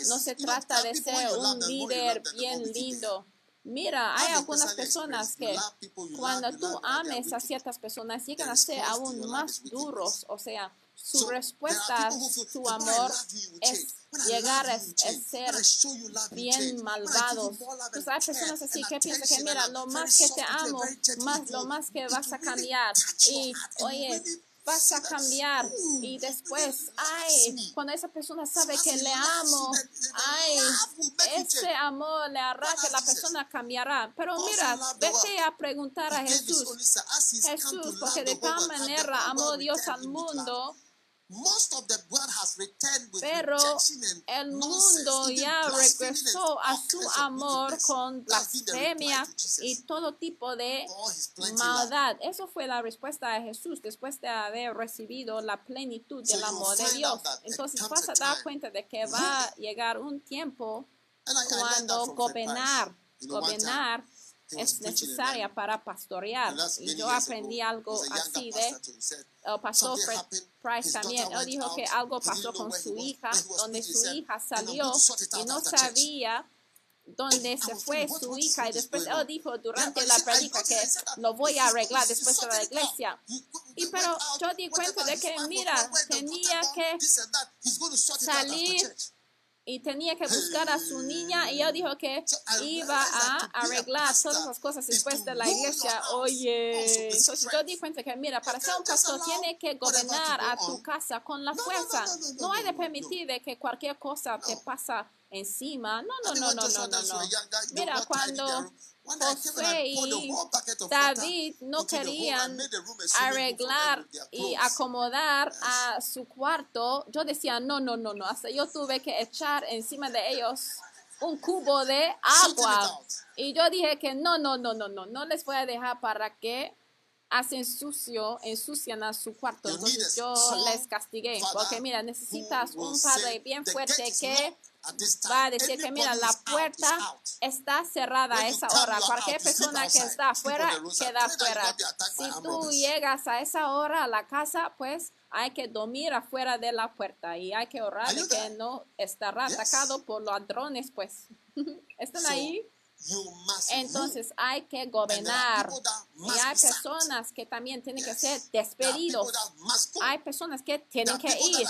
no se trata de ser un líder bien lindo. Mira, hay algunas personas que cuando tú ames a ciertas personas llegan a ser aún más duros, o sea, su respuesta, su "The more I amor es llegar a, ser bien malvados. Pues hay personas así que piensan que mira, lo más que te amo, más lo más que vas a cambiar. Y oye, vas a cambiar. "Ooh, Y he después, ay, loves me." cuando esa persona So sabe que le amo, ay, ese amor le hará que la persona cambiará. Pero mira, vete a preguntar a Jesús. Jesús, porque de tal manera amó Dios al mundo, Most of the world has returned with pero el mundo ya regresó a su amor con blasfemia y todo tipo de maldad. Eso fue la respuesta de Jesús después de haber recibido la plenitud del amor de Dios. Entonces vas a dar cuenta de que va a llegar un tiempo cuando gobernar, gobernar es necesaria para pastorear. Y yo aprendí algo así de pastor el pastor Something Fred. Price también. Él dijo que algo pasó con su hija, donde su hija "And I'm salió y no after church." sabía donde se fue su hija y después él dijo durante la predica que lo voy a arreglar después de la iglesia. Y pero yo di cuenta de que, mira, tenía que salir y tenía que buscar a su niña y él dijo que iba a arreglar todas las cosas después de la iglesia. Oye, entonces yo di cuenta que, mira, para ser un pastor tiene que gobernar a tu casa con la fuerza. No hay de permitir de que cualquier cosa te pasa encima. No, no, no, no, no, no, no. Mira, cuando José y David no querían arreglar y acomodar a su cuarto, yo decía, no, no, no, no, hasta yo tuve que echar encima de ellos un cubo de agua. Y yo dije que no, no, no, no, no, no les voy a dejar para que hacen sucio, ensucian a su cuarto. Entonces yo les castigué, porque mira, necesitas un padre bien fuerte que va a decir que mira, la puerta está cerrada a esa hora. Cualquier persona que está afuera queda afuera. Si tú llegas a esa hora a la casa, pues hay que dormir afuera de la puerta y hay que orar de que no estará atacado por ladrones, pues. ¿Están ahí? Entonces hay que gobernar. Y hay personas que también tienen que ser despedidos. Hay personas que tienen que ir.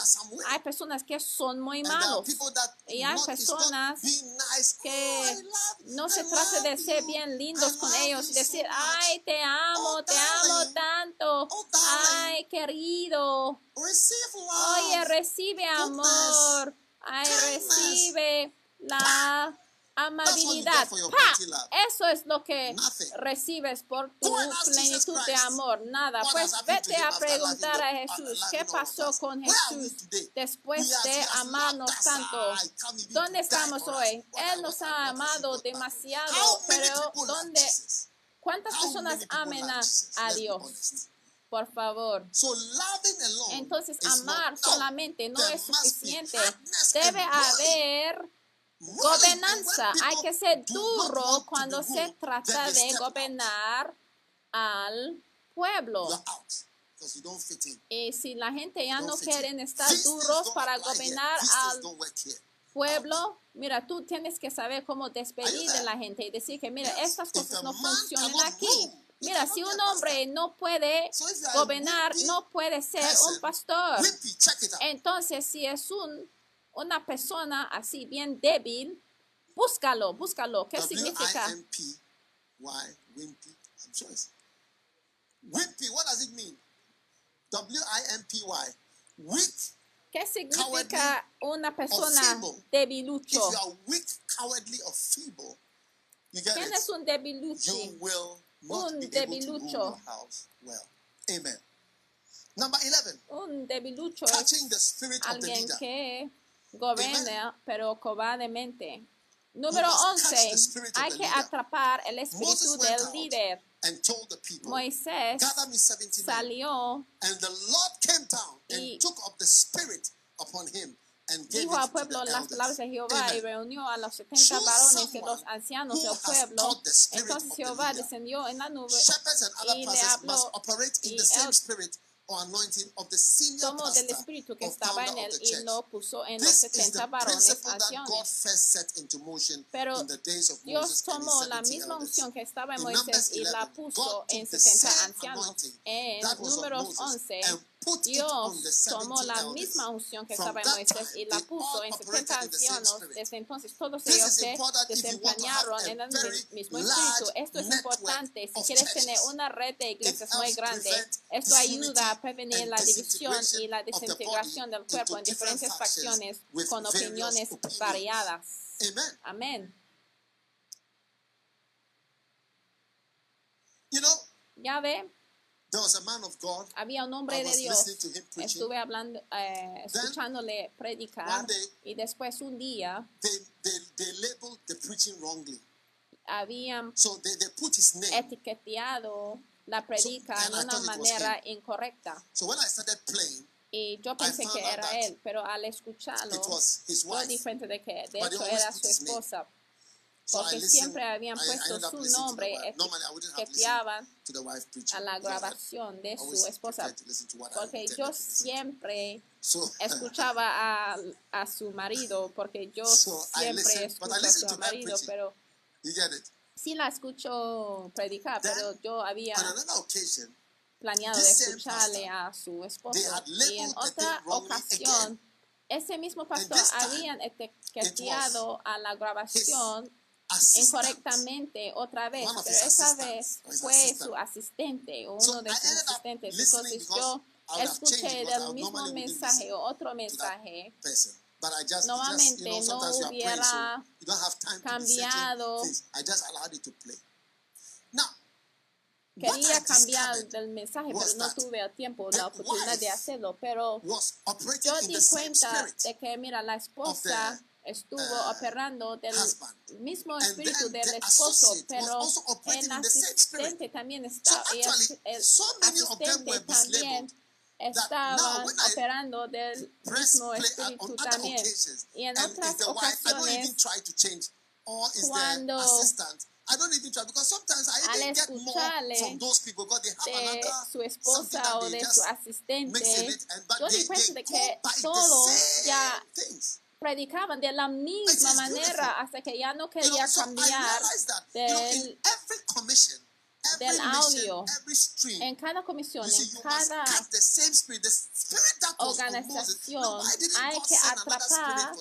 Hay personas que son muy malos. Y hay personas que no se trata de ser bien lindos con ellos y decir, ay, te amo, te amo tanto. Ay, querido. Oye, recibe amor. Ay, recibe la amabilidad. Eso es lo que recibes por tu plenitud de amor. Nada. Pues vete a preguntar a Jesús qué pasó con Jesús después de amarnos tanto. ¿Dónde estamos hoy? Él nos ha amado demasiado, pero ¿dónde? ¿Cuántas personas amen a Dios? Por favor. Entonces, amar solamente no es suficiente. Debe haber Gobernanza. Hay que ser duro cuando se trata de gobernar al pueblo. Y si la gente ya no quiere estar duros para gobernar al pueblo, mira, tú tienes que saber cómo despedir de la gente y decir que, mira, estas cosas no funcionan aquí. Mira, si un hombre no puede gobernar, no puede ser un pastor. Entonces, si es un una persona así bien débil, búscalo, búscalo. ¿Qué significa? Wimpy. What does it mean? W-I-M-P-Y. Weak. ¿Qué significa una persona debilucho? If you are weak, cowardly, or feeble, you get ¿Quién it? es un debilucho? You will not Un be able to rule debilucho. your house well. Amen. Number 11. Un debilucho Touching the spirit of the leader. que gobierna, pero cobardemente. Número must catch 11. the spirit of Hay que atrapar el espíritu del líder. Moisés Gather me 70 men. salió Y- took up the spirit upon him and gave dijo al pueblo las palabras de Jehová y reunió a los 70 Choose varones y los ancianos del pueblo. Entonces Jehová descendió en la nube, y le habló, y the same él spirit or anointing of the senior tomó del espíritu que estaba en él y lo puso en los This is 70 the varones principle that God ancianos. first set into motion Pero in the days of Dios tomó la 70 misma unción que estaba en Moisés y la 11, puso en took the 70 same ancianos. En that was on números Moses 11, and put it Dios 70 tomó la misma unción que estaba en Moisés y la puso en 70 operated in the same ancianos. Desde entonces todos ellos se desempeñaron en el mismo espíritu. Esto es importante. Si quieres tener una red de iglesias muy grande, esto ayuda a prevenir la división y la desintegración del cuerpo en diferentes facciones con opiniones variadas. Amén. Ya ve, there was a man of God. había un hombre de Dios. listening to him preaching. Estuve hablando, eh, escuchándole predicar one day- y después un día They, they, they labeled the preaching wrongly. habían So they, they put his name. etiqueteado la predica en I una manera incorrecta. So when I started playing, Y yo pensé que era él, pero al escucharlo, it was his yo di wife. cuenta de que de hecho era su name porque siempre habían puesto su nombre, etiquetaban a la grabación de su esposa, porque yo siempre escuchaba a, a su marido, porque yo siempre escucho a su marido, pero sí la escucho predicar, pero yo había planeado de escucharle a su esposa. Y en otra ocasión, ese mismo pastor habían etiquetado a la grabación incorrectamente otra vez, pero esa vez fue su asistente o uno de sus asistentes. Entonces yo escuché del mismo mensaje o otro mensaje. But I just, Nuevamente just, you know, no hubiera cambiado. Quería cambiar del mensaje, pero no tuve el tiempo, la oportunidad de hacerlo. Pero yo di cuenta de que, mira, la esposa estuvo operando del mismo espíritu del esposo, pero el asistente también estaba, y el, asistente también estaban operando del mismo espíritu también. Y en otras ocasiones, cuando I don't even try because sometimes I even get more from those people because they have another su esposa o de su asistente, yo they, they, que todos ya things predicaban de la misma manera hasta que ya no quería cambiar del del audio, en cada comisión, en cada organización, hay que atrapar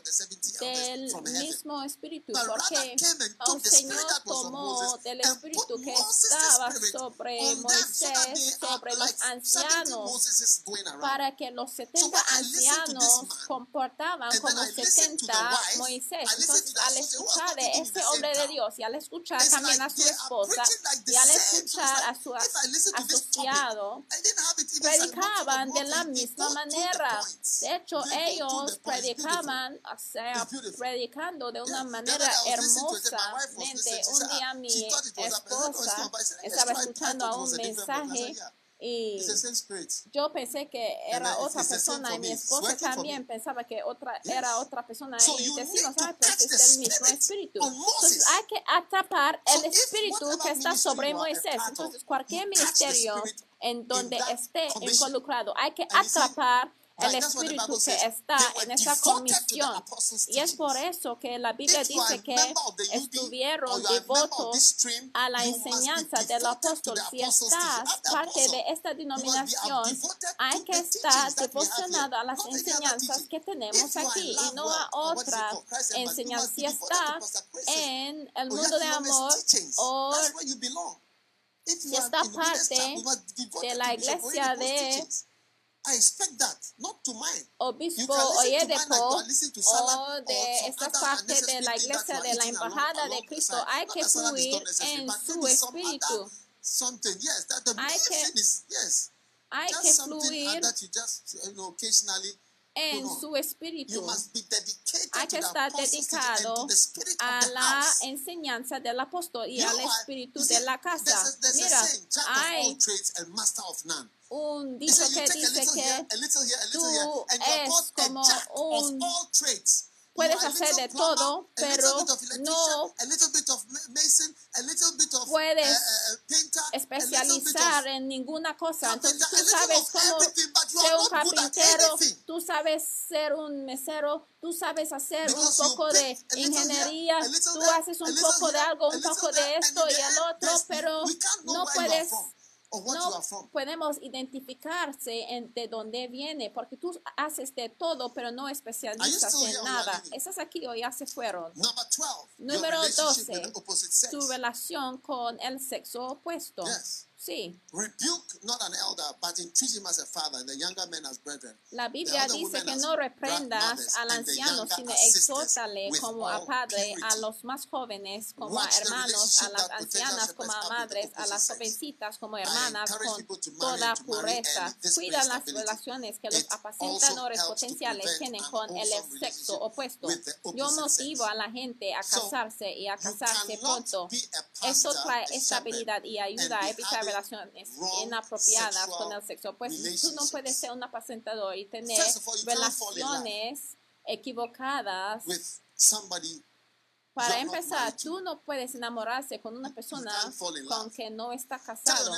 del mismo espíritu, porque el Señor tomó del espíritu que estaba sobre Moisés, sobre los ancianos, para que los 70 ancianos comportaban como 70 Moisés. Entonces, al escuchar de este hombre de Dios y al escuchar también a su esposa, y al escuchar escuchar a su asociado predicaban de la misma manera. De hecho, ellos predicaban, o sea, predicando de una manera hermosa. Un día mi esposa estaba escuchando a un mensaje y yo pensé que era otra persona y mi esposo también pensaba que otra, era otra persona. y decimos, ay, pues es el mismo espíritu. Entonces hay que atrapar el espíritu que está sobre Moisés. Entonces cualquier ministerio en donde esté involucrado, hay que atrapar el Espíritu que está en esa comisión. Y es por eso que la Biblia dice que estuvieron devotos a la enseñanza del apóstol. Si estás parte de esta denominación, hay que estar devocionado a las enseñanzas que tenemos aquí y no a otras enseñanzas. Si estás en el mundo de amor o si estás parte de la iglesia de I expect that, not to mine. Obispo Oyedepo, o de esta parte de la iglesia de la embajada de Cristo, hay que fluir en su espíritu. Yes, that the hay que, is, yes, hay que fluir. That you just, you know, occasionally en su espíritu. Hay que estar dedicado a la enseñanza del apóstol y al espíritu de la casa. Mira, hay un dicho que dice que tú es como un puedes hacer de todo, pero no puedes especializar en ninguna cosa. Entonces tú sabes cómo ser un carpintero, tú sabes ser un mesero, tú sabes hacer un poco de ingeniería, tú haces un poco de algo, un poco de esto y el otro, pero no puedes no podemos identificarse en de dónde viene, porque tú haces de todo, pero no especializas en nada. Esas aquí o ya se fueron. 12, Número 12, tu relación con el sexo opuesto. Yes. Sí. Rebuke not an elder, but entreat him as a father, and the younger men as brethren. La Biblia dice que no reprendas al anciano, sino exhórtale como a padre, a los más jóvenes como a hermanos, a las ancianas como a madres, a las jovencitas como hermanas, con toda pureza. Cuida las relaciones que los apasionadores potenciales tienen con el sexo opuesto. Yo motivo a la gente a casarse y a casarse pronto. Esto trae estabilidad y ayuda a evitar relaciones inapropiadas con el sexo. Pues tú no puedes ser un apacentador y tener all, relaciones equivocadas. Para empezar, tú no puedes enamorarse con una persona con que no está casado.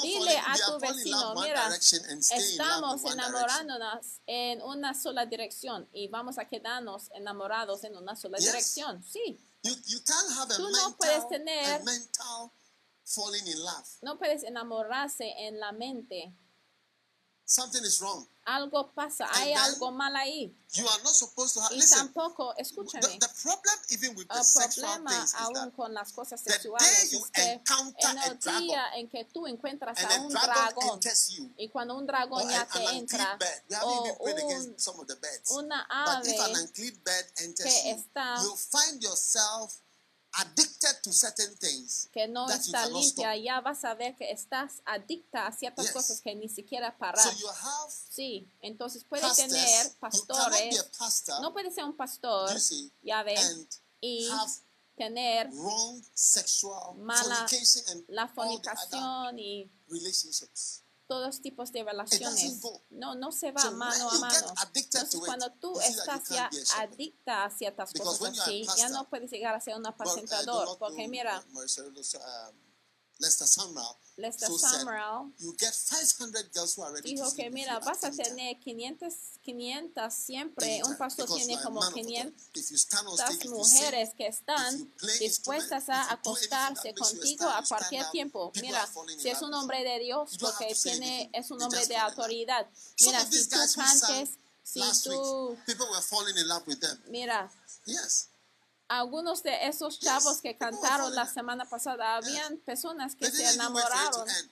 Dile a tu vecino, mira, estamos enamorándonos en una sola dirección y vamos a quedarnos enamorados en una sola dirección. Sí. Tú no puedes tener falling in love. no puedes enamorarse en la mente. Something is wrong. Algo pasa, hay then- algo mal ahí. You are not supposed to have. Y Listen, tampoco, the, escúchame, the problem even with the el sexual problema aún that con las cosas the sexuales you es que encounter en a el dragon día en que tú encuentras and a un dragon dragón enters you, y cuando un dragón ya an, te an entra bird. O un, some of the birds. una But if an ave unclean bird enters que you, está- you'll find yourself addicted to certain things que no that está limpia, ya vas a ver que estás adicta a ciertas Yes. cosas que ni siquiera So parar. you have Sí, entonces puede pastors. tener pastores, pastor no puede ser un pastor, you see, ya ves, y tener wrong sexual Mala- and la fornicación y relationships. Todos tipos de relaciones. No, no se va So mano a mano. Entonces, cuando tú estás ya adicta a ciertas Because cosas así, ya no puedes llegar a ser un But, uh, apacentador. Porque mira, uh, Marcelo, um, Lester Sumrall Lester so said, Sumrall you get 500 girls who are ready to dijo sleep que mira, vas a tener 500, 500 siempre, un pastor tiene como man of God. 500 If you stand on stage, if you sing, mujeres que están dispuestas a acostarse contigo a cualquier tiempo. people Mira, si es un hombre de Dios, porque to tiene, es un hombre de autoridad. Mira, si tú cantes, si tú, week, people were falling in love with them. mira, Yes. Algunos de esos chavos que cantaron la semana pasada, habían personas que se enamoraron. end.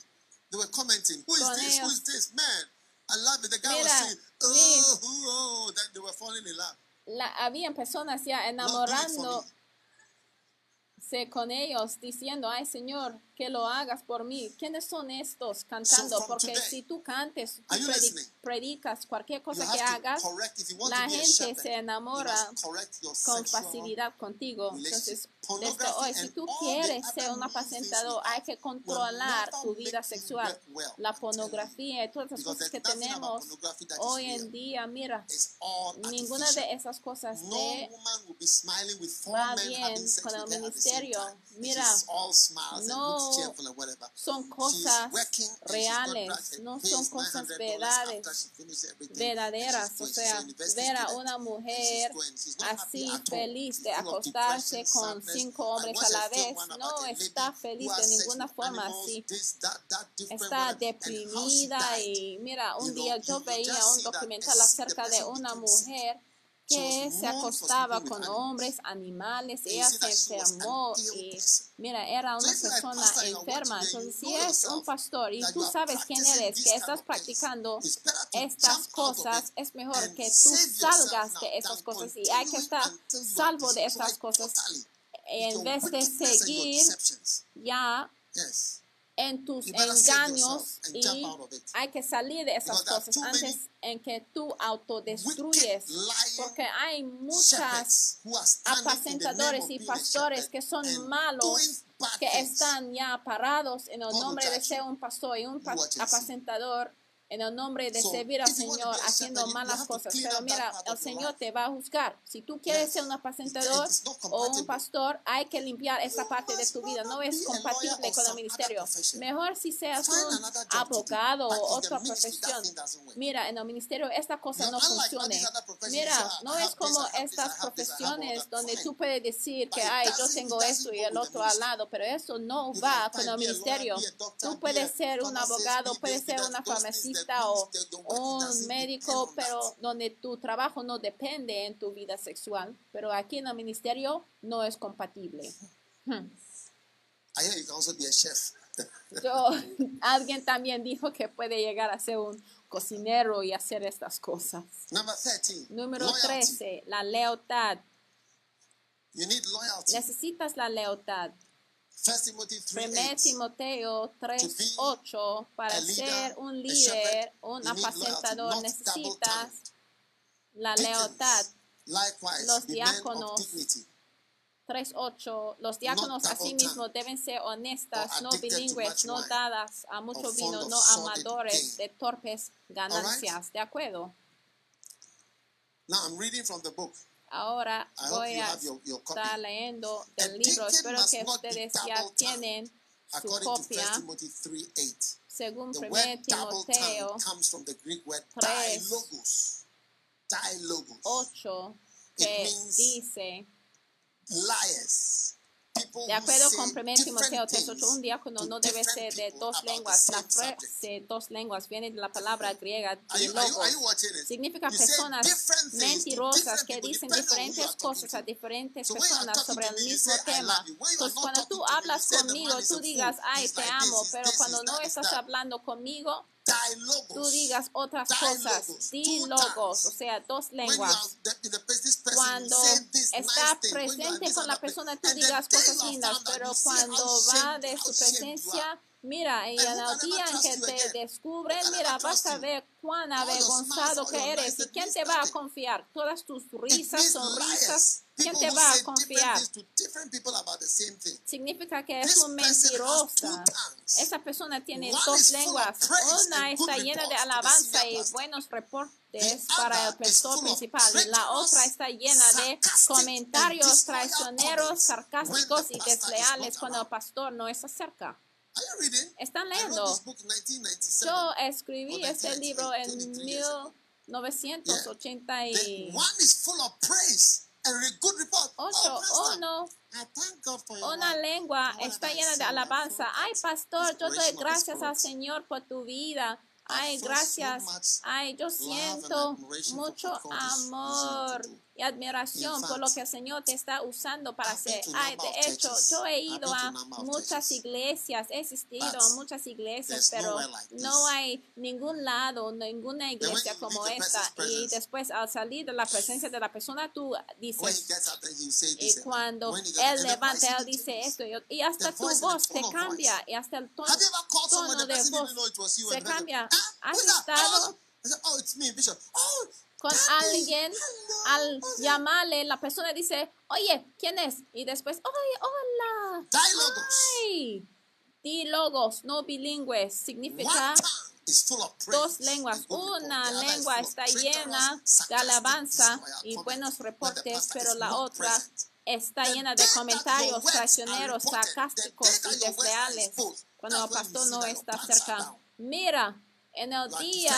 They were commenting, who is Con this? Who ellos. is this? Man, I love it. The guy Mira, was saying, oh, oh, oh, that they were falling in love. La, habían personas ya enamorando. Con ellos diciendo, ay Señor, que lo hagas por mí. ¿Quiénes son estos cantando? from Porque today, si tú cantes, tú predi- predicas, cualquier cosa que hagas, la gente shepherd, se enamora con facilidad contigo. Entonces, desde hoy, si tú quieres ser un apacentador, hay que controlar tu vida sexual. well, La pornografía y todas las cosas que tenemos hoy en día, mira, ninguna de esas cosas No de woman will be smiling with four va bien con el ministerio. Time. Mira, no. son cosas reales, no son cosas $900 verdades, verdaderas. O sea, ver a una mujer así feliz de acostarse con cinco hombres a la vez, no está feliz de ninguna forma así. Está deprimida y mira, un día yo veía un documental acerca de una mujer que se acostaba con hombres, animales, ella se enfermó y mira, era una persona enferma. Entonces, si es un pastor y tú sabes quién eres, que estás practicando estas cosas, es mejor que tú salgas de esas than cosas y hay que estar salvo de estas cosas. en vez de seguir ya. En tus engaños y hay que salir de esas cosas antes en que tú autodestruyes porque hay muchas apacentadores y pastores que son malos que están ya parados en el nombre de ser un pastor y un apacentador en el nombre de servir al Señor haciendo malas cosas. Pero mira, el Señor te va a juzgar. Si tú quieres ser un apacentador o un pastor, hay que limpiar esa parte de tu vida. No es compatible con el ministerio. Mejor si seas un abogado o in the otra profesión. Mira, en el ministerio esta cosa No, professions, Mira, no es como estas profesiones donde tú puedes decir que, ay, yo tengo esto y el otro al lado, pero eso no va con el ministerio. Tú puedes ser un abogado, puedes ser una farmacista the o un médico, pero donde tu trabajo no depende en tu vida sexual. Pero aquí en el ministerio no es compatible. Hmm. Yo, alguien también dijo que puede llegar a ser un cocinero y hacer estas cosas. Number 13. Número loyalty. 13, la lealtad. Necesitas la lealtad. 1 Timothy 3 1 8. Timoteo 3:8 para ser un líder, un apacentador, necesitas la lealtad. Los diáconos, dignity. 3:8 Los diáconos asimismo deben ser honestas, no bilingües, no dadas a mucho vino, no amadores de torpes ganancias. ¿De acuerdo? Now I'm reading from the book. Ahora voy you a have your, your copy. estar leyendo del A libro. Espero que ustedes ya tienen su According to 1 copia. Timothy 3 8. Según The 1 word double Timoteo tongue comes from the Greek word tres. dilogos. Dilogos. 8 It que dice, Liars. De acuerdo con 1 different Timoteo 3.8, things un diácono no debe ser de dos lenguas. La frase dos lenguas viene de la palabra griega it? Significa personas mentirosas que dicen diferentes cosas a diferentes personas sobre el mismo say, "I tema. love you." When you are Entonces, cuando tú hablas say, "The conmigo, tú digas, ay, te amo, pero cuando no estás hablando conmigo. Tú digas otras cosas. Dílogos, tongues. o sea, dos lenguas. Cuando está presente con la persona, tú digas cosas lindas, pero cuando va de su presencia, mira, en can día en que te descubren, mira, vas a ver cuán avergonzado que eres. ¿Y quién te va a confiar? Todas tus risas, sonrisas. ¿quién te va a confiar? Significa que es un mentirosa. Esa persona tiene dos lenguas. Una está llena de alabanza y buenos reportes para el pastor principal. La otra está llena de comentarios traicioneros, sarcásticos y desleales cuando el pastor no está cerca. ¿Están leyendo? this book in 1997. Yo escribí este 1998, libro en 23 years ago. 1988. The one is full of praise and re- good report. Oh, Una lengua está llena de alabanza. Ay, pastor, yo doy gracias al. Señor por tu vida. Ay, gracias. Ay, yo siento mucho amor. Y admiración por lo que el Señor te está usando para hacer. Ay, de hecho, yo he ido a muchas iglesias, he asistido a muchas iglesias, pero no hay ningún lado, ninguna iglesia como esta. Y después, al salir de la presencia de la persona, tú dices, y cuando él levanta, él dice esto y- hasta tu voz te cambia y hasta el tono, tono de voz se cambia. "Ah, ¿Has estado Con alguien al llamarle, la persona dice, oye, ¿quién es? Y después, oye, hola. Diálogos. Ay, Dílogos, no bilingües, significa dos lenguas. Una lengua está llena de alabanza y buenos reportes, pero la otra está llena de comentarios traicioneros, sarcásticos y desleales cuando el pastor no está cerca. Mira, en el día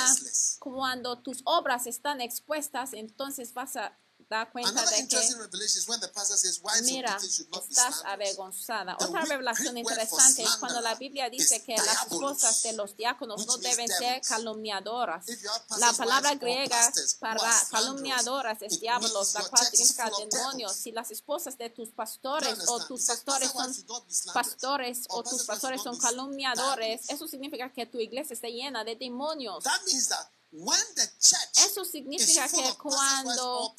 cuando tus obras están expuestas, entonces vas a dar cuenta de que interesting revelation is when the pastor says wives Mira, estás avergonzada. Otra revelación interesante es cuando la Biblia dice que las esposas de los diáconos no deben ser calumniadoras. La palabra griega para calumniadoras es diablos, la cual significa demonios. Si las esposas de tus pastores o tus pastores pastor son pastores Or o tus pastores son calumniadores, eso significa que tu iglesia está llena de demonios. Eso significa que cuando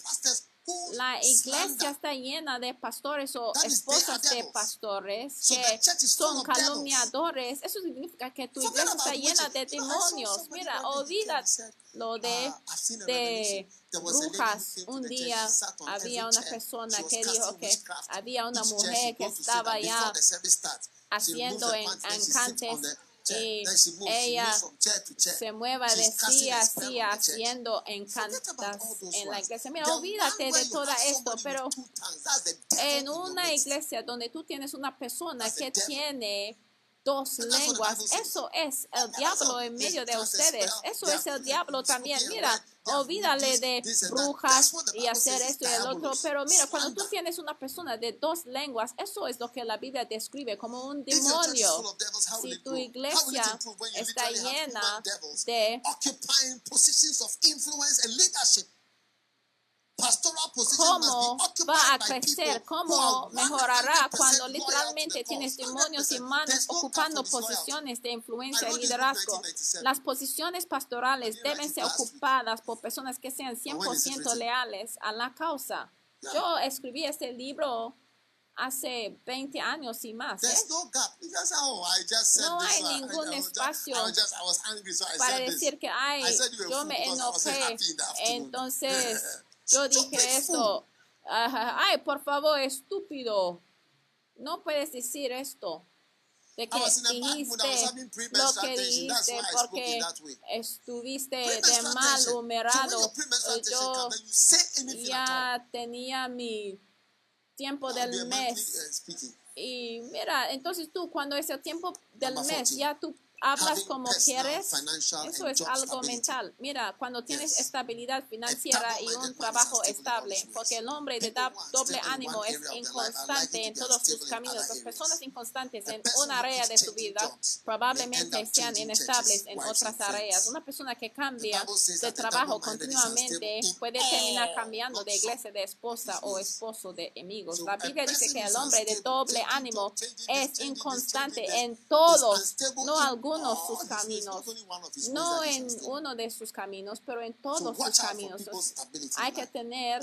la iglesia está llena de pastores o esposas de pastores que son calumniadores. Eso significa que tu iglesia está llena de demonios. Mira, olvídalo de, "Ah, de brujas. Un día había una persona que dijo que había una mujer que estaba ya haciendo encantes. Y ella se mueva de sí a sí haciendo encantas en la iglesia. Mira, olvídate de todo esto, pero en una iglesia donde tú tienes una persona que tiene dos lenguas, eso es el diablo en medio de ustedes. Eso es el diablo también. Mira, olvídale de brujas y hacer esto y el otro. Pero mira, cuando tú tienes una persona de dos lenguas, eso es lo que la Biblia describe como un demonio. Si tu iglesia está llena de cómo va a crecer, cómo mejorará 100% cuando literalmente tienes demonios y 100%. manos no ocupando posiciones de influencia y liderazgo. 1997. Las posiciones pastorales deben ser ocupadas por personas que sean when is it 100% written? leales a la causa. Yo escribí este libro hace 20 años y más. ¿eh? Yo dije eso. Ajá. Ay, por favor, estúpido. No puedes decir esto. De que dijiste lo que dijiste porque estuviste de mal humorado. Yo ya tenía mi tiempo del mes. Y mira, entonces tú cuando es el tiempo del mes, ya tú hablas como quieres, eso es algo mental. Mira, cuando tienes estabilidad financiera y un trabajo estable, porque el hombre de doble ánimo es inconstante en todos sus caminos. Las personas inconstantes en una área de su vida probablemente sean inestables en otras áreas. Una persona que cambia de trabajo continuamente puede terminar cambiando de iglesia, de esposa o esposo de amigos. La Biblia dice que el hombre de doble ánimo es inconstante en todo, no algún ninguno de sus caminos, no en uno de sus caminos, pero en todos sus caminos. Hay que tener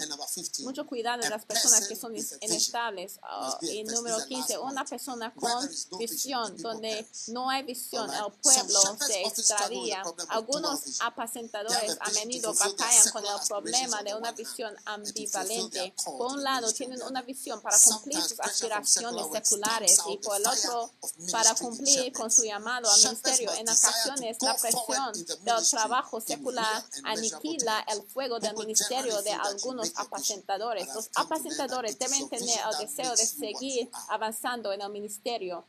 mucho cuidado de las personas que son inestables. Ah, y número 15, una persona con visión, donde no hay visión, el pueblo se extravía. Algunos apacentadores a menudo batallan con el problema de una visión ambivalente. Por un lado, tienen una visión para cumplir sus aspiraciones seculares y por el otro, para cumplir con su llamado a serio, en ocasiones la presión del trabajo secular aniquila el fuego del ministerio de algunos apacentadores. Los apacentadores deben tener el deseo de seguir avanzando en el ministerio.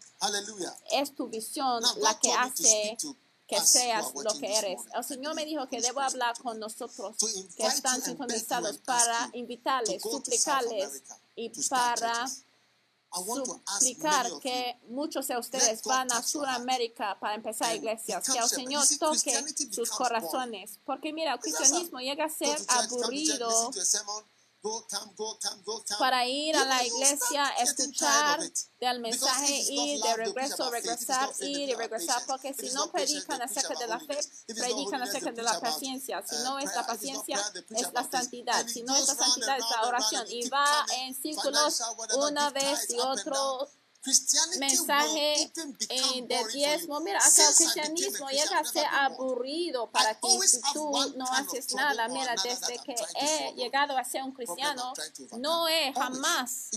Es tu visión la que hace que seas lo que eres. El Señor me dijo que debo hablar con nosotros que están sintonizados para invitarles, suplicarles y para suplicar que muchos de ustedes van a Sudamérica para empezar iglesias, que el Señor toque sus corazones, porque mira, el cristianismo llega a ser aburrido para ir a la iglesia, escuchar del mensaje, ir de regreso, regresar, ir y regresar, porque si no predican acerca de la fe, predican acerca de la paciencia. Si no es la paciencia, es la santidad. Si no es la santidad, es la oración. Y va en círculos una vez y otro mensaje eh, de diezmo, mira, hasta el cristianismo llega a ser aburrido para ti. si tú no haces nada. Mira, desde que he llegado a ser un cristiano, no he jamás.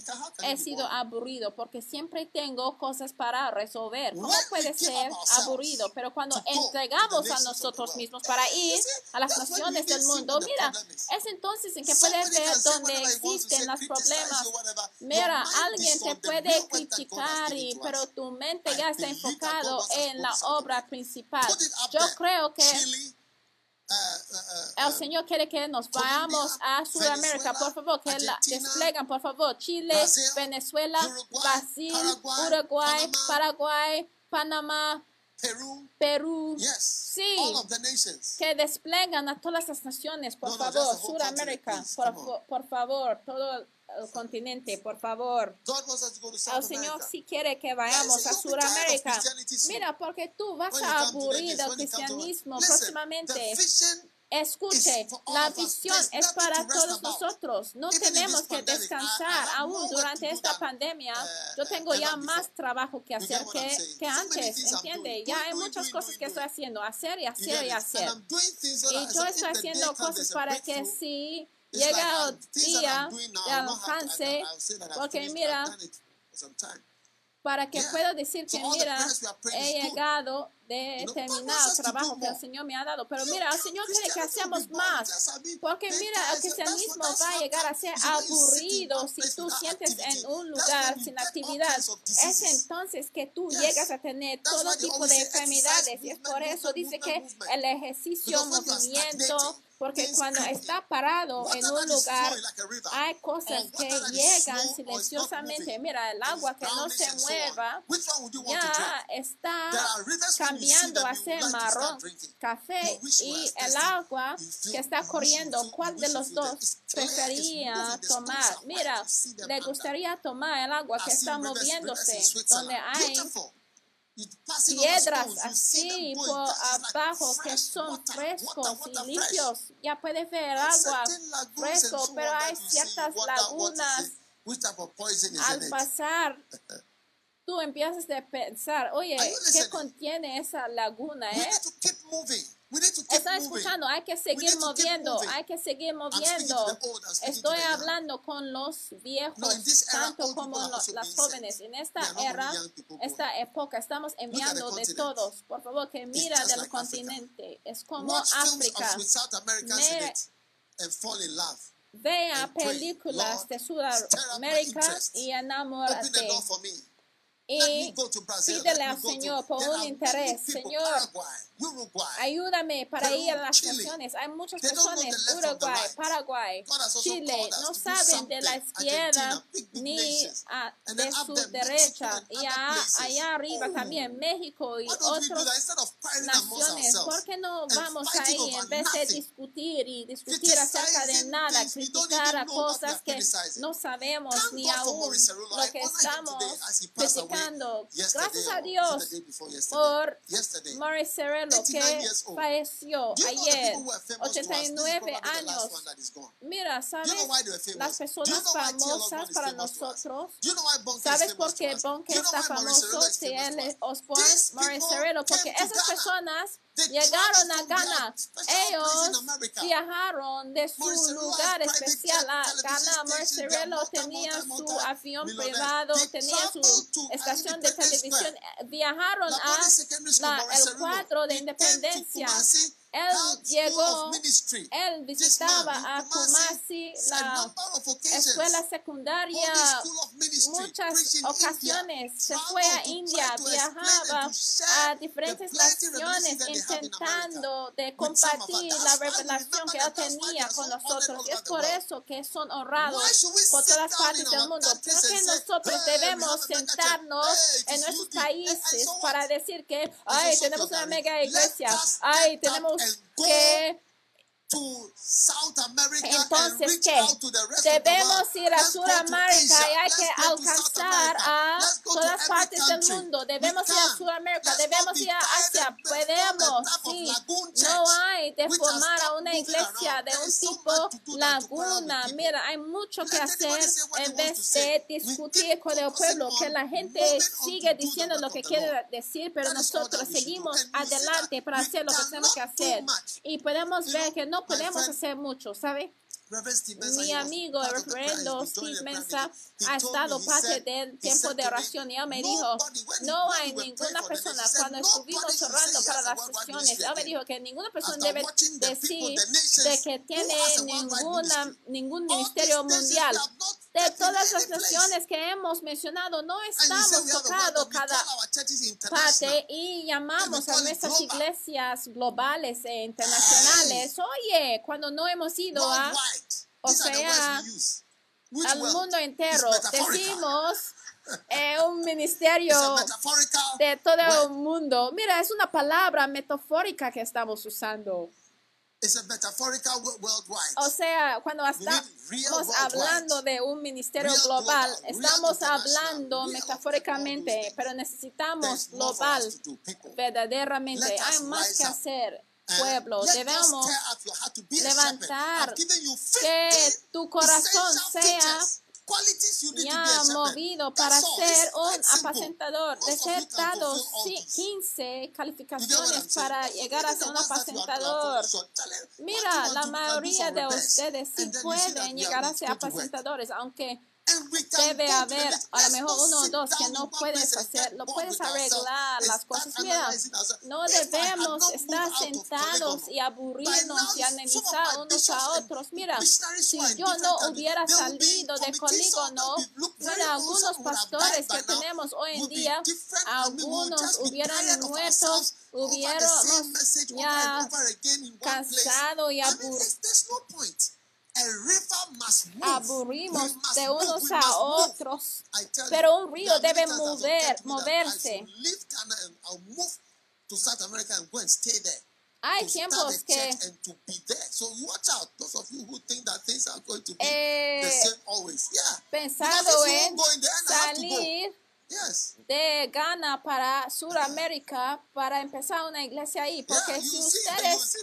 he sido aburrido porque siempre tengo cosas para resolver. ¿Cómo puede ser aburrido? Pero cuando entregamos a nosotros mismos para ir a las naciones del mundo, mira, es entonces en que puedes ver donde existen los problemas. Mira, alguien te puede criticar. Pero tu mente ya está enfocado en la obra principal. Yo creo que el Señor quiere que nos vayamos a Sudamérica, por favor, que la desplegan, por favor. Chile, Venezuela, Brasil, Uruguay, Paraguay, Panamá, Perú. Perú. Sí. Que desplegan a todas las naciones, por favor. Sudamérica, por, por, favor, todo el continente, por favor. El Señor si quiere que vayamos a Sudamérica. Mira, porque tú vas a aburrir del cristianismo próximamente. Escuche, la visión es para todos nosotros. No tenemos que descansar aún durante esta pandemia. Yo tengo ya más trabajo que hacer que, que antes, ¿entiende? Ya hay muchas cosas que estoy haciendo, hacer y hacer y hacer. Y yo estoy haciendo cosas para que sí. Si llega el día de alcance, porque mira, para que pueda decir que mira, he llegado de terminar el trabajo que el Señor me ha dado. Pero mira, el Señor quiere que hacemos más. Porque mira, el cristianismo va a llegar a ser aburrido si tú sientes en un lugar sin actividad. Es entonces que tú llegas a tener todo tipo de enfermedades. Y es por eso dice que el ejercicio, movimiento, porque cuando está parado en un lugar, hay cosas que llegan silenciosamente. Mira, el agua que no se mueva ya está cambiando a ser marrón, café y el agua que está corriendo. ¿Cuál de los dos prefería tomar? Mira, le gustaría tomar el agua que está moviéndose, donde hay piedras así por abajo que son frescos y limpios. Ya puedes ver agua fresco, pero hay ciertas lagunas. Al pasar, tú empiezas a pensar, oye, ¿qué contiene esa laguna? Eh? Está escuchando, hay que seguir moviendo, hay que seguir moviendo. Estoy hablando con los viejos, tanto como los, las jóvenes. En esta era, esta época, estamos enviando de todos. Por favor, que mira del continente. Es como África. Vea películas de Sudamérica y enamórate y pídele al Señor por un interés. Señor, ayúdame para ir a las naciones. Hay muchas personas, Uruguay, Paraguay, Chile, no saben de la izquierda ni a, de su derecha. Y a, allá arriba también, México y otras naciones. ¿Por qué no vamos ahí en vez de discutir y discutir acerca de nada, criticar a cosas que no sabemos ni aún lo que estamos criticando? gracias a Dios, por Maurice Cerello, que falleció ayer, 89 años. Mira, ¿sabes? Las personas famosas para nosotros. ¿Sabes por qué Bonke está famoso? Si él os pone Maurice Cerello, porque esas personas llegaron a Ghana. Ellos viajaron de su lugar especial a Ghana. Marcerello tenía su avión privado, tenía su estación de televisión. Eh, viajaron a la, el cuadro de independencia. Él llegó, él visitaba a Kumasi, la escuela secundaria, muchas ocasiones. Se fue a India, viajaba a diferentes naciones intentando de compartir la revelación que él tenía con nosotros. Y es por eso que son honrados por todas partes del mundo. ¿Por qué nosotros debemos sentarnos en nuestros países para decir que, ay, tenemos una mega iglesia, ay, tenemos que entonces, ¿qué? Debemos ir a Sudamérica y hay que alcanzar a todas partes del mundo. Debemos ir a Sudamérica, debemos ir a Asia. Podemos, sí. No hay de formar a una iglesia de un tipo laguna. Mira, hay mucho que hacer en vez de discutir con el pueblo, que la gente sigue diciendo lo que quiere decir, pero nosotros seguimos adelante para hacer lo que tenemos que hacer. Y podemos ver que no no podemos hacer mucho, ¿sabe? Mi amigo, el reverendo Steve Mensah, ha estado parte del tiempo de oración y él me dijo, no hay ninguna persona, cuando estuvimos orando para las sesiones, él me dijo que ninguna persona debe decir de que tiene ninguna, ningún ministerio mundial de todas las naciones que hemos mencionado, no estamos tocando cada parte y llamamos a nuestras iglesias globales e internacionales. Oye, cuando no hemos ido a, o sea, al mundo entero, decimos eh, un ministerio de todo el mundo. Mira, es una palabra metafórica que estamos usando. O sea, cuando estamos hablando de un ministerio global, estamos hablando metafóricamente, pero necesitamos global. Verdaderamente, hay más que hacer pueblo. Debemos levantar que tu corazón sea me ha movido para ser un apacentador. De ser dado 15 calificaciones para llegar a ser un apacentador. Mira, la mayoría de ustedes sí pueden llegar a ser apacentadores, aunque debe haber a lo mejor uno o dos que no puedes hacer, lo puedes arreglar las cosas. Mira, no debemos estar sentados y aburrirnos y analizar unos a otros. Mira, si yo no hubiera salido de polígono, mira, algunos pastores que tenemos hoy en día, algunos hubieran muerto hubiéramos ya cansado y aburrido aburrimos de unos a otros, pero un río debe mover, moverse. Hay tiempos que eh, pensado en salir de Ghana para Sudamérica para empezar una iglesia ahí, porque si ustedes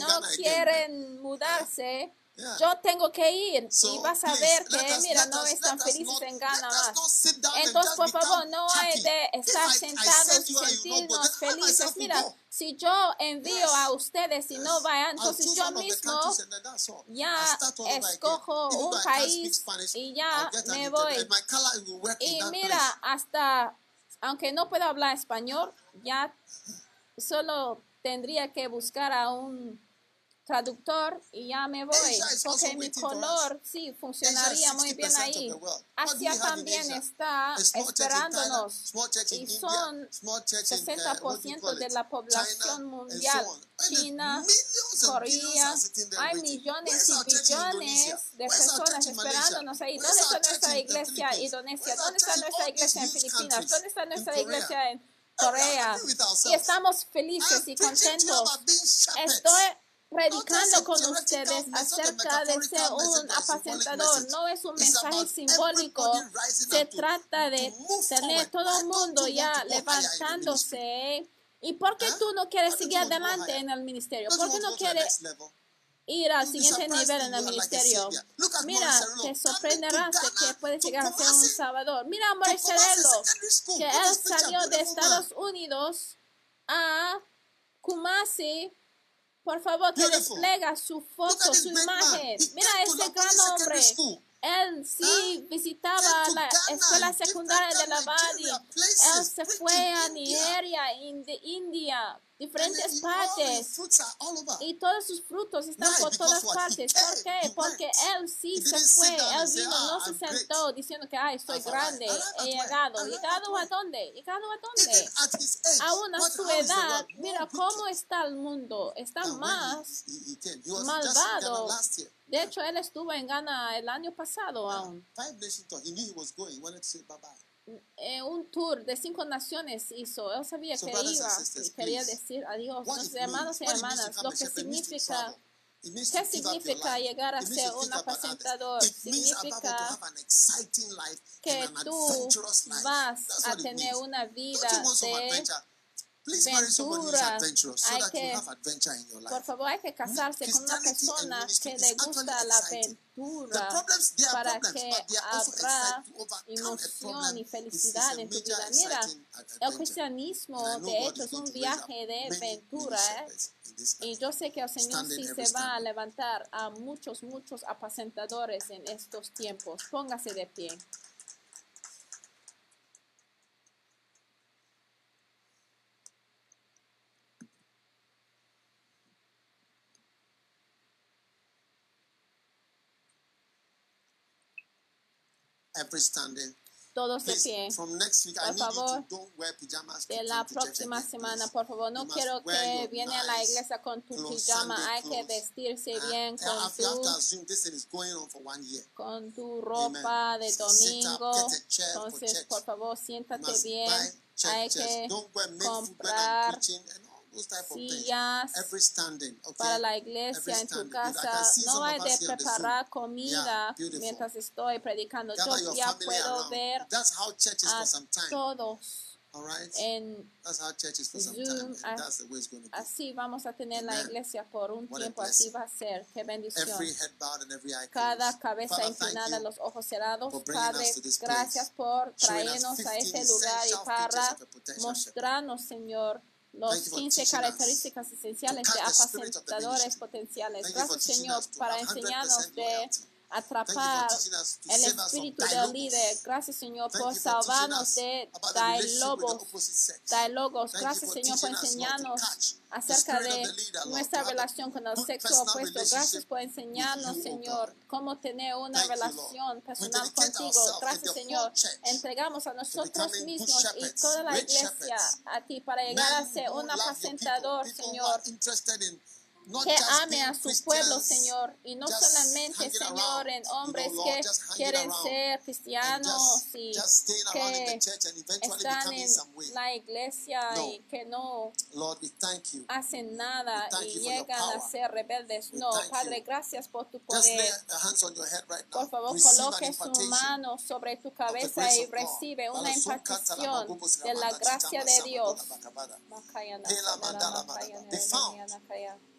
no quieren mudarse, yo tengo que ir y vas a ver que, mira, no están felices en Ghana más. Entonces, por favor, no hay de estar sentados y sentirnos felices. Mira, si yo envío a ustedes y no vayan, entonces yo mismo ya escojo un país y ya me voy. Y mira, hasta, aunque no pueda hablar español, ya solo tendría que buscar a un traductor y ya me voy, porque mi color sí funcionaría muy bien ahí. Asia también está esperándonos y son 60% de la población mundial. China, Corea, hay millones y billones de personas esperándonos ahí. ¿Dónde está nuestra iglesia en Indonesia? ¿Dónde está nuestra iglesia en Filipinas? ¿Dónde está nuestra iglesia en Corea? Y estamos felices y contentos. Estoy predicando con ustedes acerca de ser un apacentador. No es un mensaje simbólico. Se trata de tener todo el mundo ya levantándose. ¿Y por qué tú no quieres seguir adelante en el ministerio? ¿Por qué no quieres ir al siguiente nivel en el ministerio. Mira, te sorprenderás de que puede llegar a ser un salvador. Mira a Marcelo, que él salió de Estados Unidos a Kumasi por favor, que Beautiful. desplega su foco, su imagen. Mira este gran hombre. Él sí visitaba la escuela secundaria de la Bali. Él se fue a Nigeria, India, diferentes partes. Y todos sus frutos están por todas partes. ¿Por qué? Porque él sí se fue, él vino, no se sentó diciendo que, ay, estoy grande, he llegado. ¿Llegado a dónde? ¿Llegado a dónde? Aún a su edad, mira cómo está el mundo. Está más malvado. De hecho, él estuvo en Ghana el año pasado aún. Eh, un tour de cinco naciones hizo. Él sabía so que iba y quería decir adiós. Nuestros hermanos y hermanas, lo que significa ¿Qué significa llegar a ser un apacentador? Significa que tú vas a tener una vida de por favor, hay que casarse con una persona que le gusta la aventura para que habrá emoción y felicidad en tu vida. Mira, el cristianismo, de hecho, es un viaje de aventura. ¿eh? Y yo sé que el Señor sí se va a levantar a muchos, muchos apacentadores en estos tiempos. Póngase de pie. every standing. Todos de pie. From next week, por I favor, don't wear pajamas de la próxima semana, por favor, no quiero que viene a la iglesia con tu pijama. Hay que vestirse bien con, tu, con tu ropa de domingo. Entonces, por favor, siéntate bien. Hay que comprar sillas para la iglesia en tu casa. No hay de preparar comida mientras estoy predicando. Yo ya puedo ver a todos. En Así vamos a tener Amen. la iglesia por un What tiempo. Así va a ser. Qué bendición. Every head bowed and every eye Cada cabeza inclinada, los ojos cerrados. Padre, gracias por traernos a este lugar y para mostrarnos, Señor, los 15 características esenciales de apacentadores potenciales. Gracias, Señor, para enseñarnos de atrapar el espíritu del líder. Gracias, Señor, por salvarnos de diálogos. Gracias, Señor, por enseñarnos acerca de nuestra relación con el sexo opuesto. Gracias por enseñarnos, Señor, cómo tener una relación personal contigo. Gracias, Señor. Entregamos a nosotros mismos y toda la iglesia a ti para llegar a ser un apacentador, Señor que ame a su pueblo, Señor, y no solamente, Señor, en hombres que quieren ser cristianos y que están en la iglesia y que no hacen nada y llegan a ser rebeldes. No, Padre, gracias por tu poder. Por favor, coloque su mano sobre tu cabeza y recibe una impartición de la gracia de Dios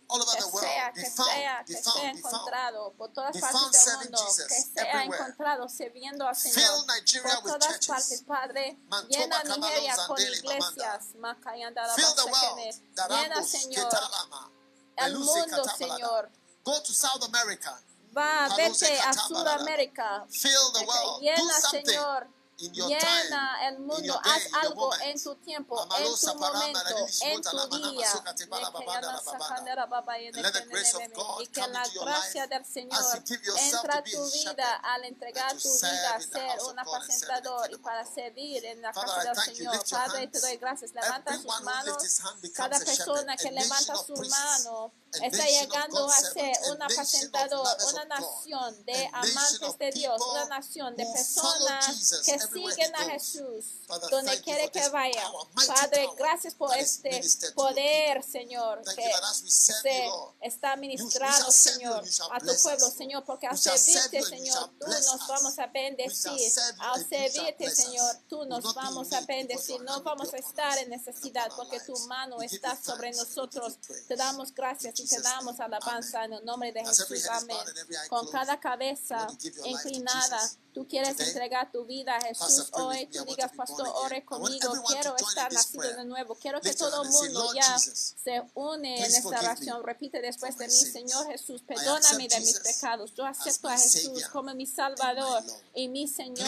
all over que the world. sea, que found, sea, que found, sea encontrado por todas partes del mundo, Jesus que sea everywhere. encontrado sirviendo al Señor por todas partes, Padre. Llena Nigeria con iglesias. Llena, Señor, al mundo. Señor. Go to South America. Va, vete a. Sudamérica. Fill the world. Do Llena, something Señor. Llena el mundo, haz algo en tu tiempo, en tu momento, en tu día. Y que la gracia del Señor entra tu vida al entregar tu vida a ser un apacentador y para servir en la casa del. Señor. Padre, te doy gracias. Levanta sus manos. Cada persona que levanta su mano está llegando a ser un apacentador, una nación de amantes de Dios, una nación de personas que siguen a. Jesús donde quiere que vaya. Padre, gracias por este poder. Señor, que se está ministrado, Señor, a tu pueblo. Señor, porque al servirte, Señor, tú nos vamos a bendecir. Al servirte, Señor, tú nos vamos a bendecir. No vamos a estar en necesidad porque tu mano está sobre nosotros. Te damos gracias y te damos alabanza en el nombre de Jesús. Amén. Con cada cabeza inclinada, tú quieres entregar tu vida a Pastor, Jesús hoy. Tú digas, Pastor, ore conmigo. Quiero estar nacido de nuevo. Quiero que todo el mundo ya se une en esta oración. Repite después de mí. Señor Jesús, perdóname de mis pecados. Yo acepto a Jesús como mi Salvador y mi Señor.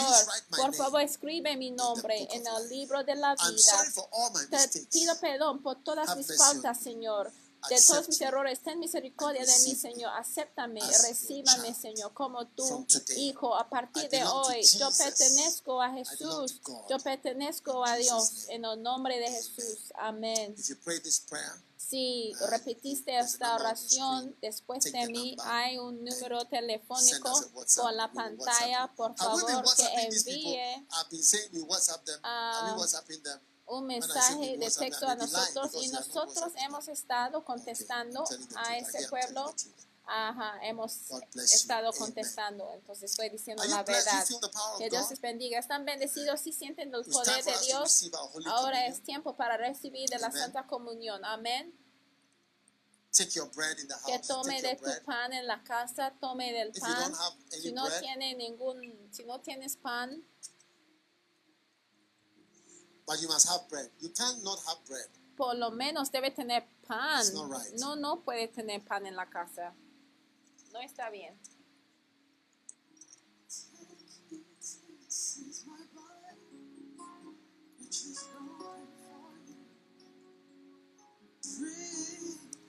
Por favor, escribe mi nombre en el libro de la vida. Te pido perdón por todas mis faltas. Señor. De todos mis errores, ten misericordia de mí, Señor. Acéptame, recíbame. Señor, como tu hijo. A partir de hoy, yo pertenezco a Jesús. Yo pertenezco a Dios. En el nombre de Jesús. Amén. Si Uh, repetiste esta oración después de mí, hay un número telefónico por la pantalla. Por favor, que envíe Un mensaje de texto a nosotros y nosotros hemos estado contestando a ese pueblo. Ajá, hemos you. estado contestando, entonces estoy diciendo la you? You verdad. Que Dios les bendiga. ¿Están bendecidos? ¿Sí sienten el poder de Dios? Ahora es tiempo para recibir de la. Santa Comunión. Amén. Take your bread in the Que house. tome Take de tu bread. pan en la casa, tome del If you pan. don't have any Si no bread, tiene ningún, si no tienes pan, but you must have bread. You cannot have bread. por lo menos debe tener pan. It's not right. No, no puede tener pan en la casa. No está bien.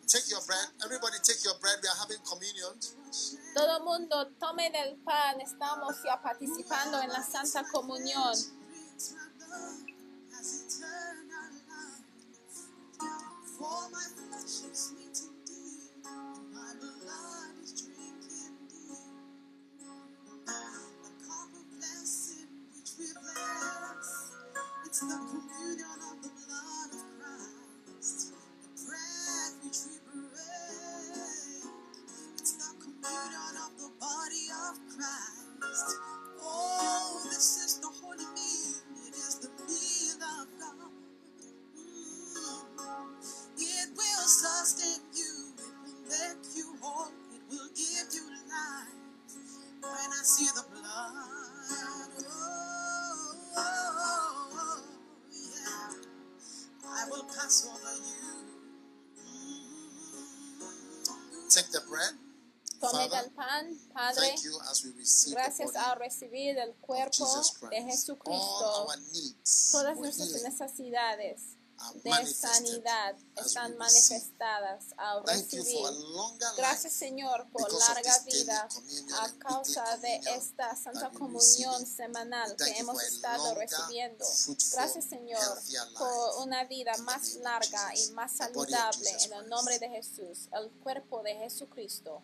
Take your bread. Everybody take your bread. We are having communion. Todo mundo tome del pan. Estamos ya participando en la Santa Comunión. My flesh is thee, my blood is. The cup of blessing which we bless, it's the communion of the blood of Christ. The bread which we break, it's the communion of the body of Christ. Oh, pass over you. Mm. Take the bread. Del pan, Padre. Thank you as we receive the Gracias a recibir el cuerpo de Jesucristo. Todas nuestras necesidades de sanidad están manifestadas al recibir. Gracias Señor por larga vida a causa de esta Santa Comunión semanal que hemos estado recibiendo. Gracias Señor por una vida más larga y más saludable en el nombre de Jesús, el cuerpo de Jesucristo.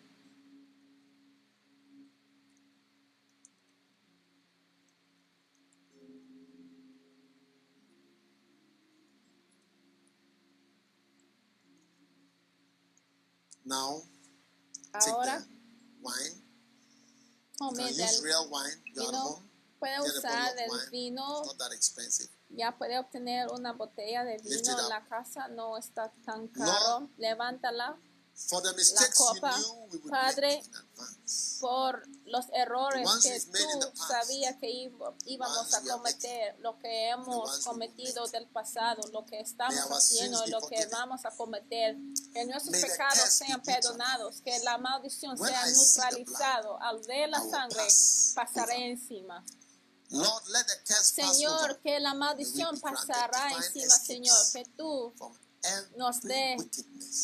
Now, Ahora wine. Can use real wine. At vino, home. puede usar wine. vino It's not that expensive. Ya puede obtener una botella de vino en la casa, no está tan caro. Levántala. For the mistakes copa, Padre, make in advance. por los errores que tú sabías que íbamos a cometer, lo que hemos cometido del pasado, lo que estamos haciendo lo que vamos a cometer, que nuestros pecados sean perdonados, que la maldición sea neutralizado. Al ver la sangre, pasaré encima. Lord, let the curse pass Señor, que la maldición pasará encima. Señor, que tú nos dé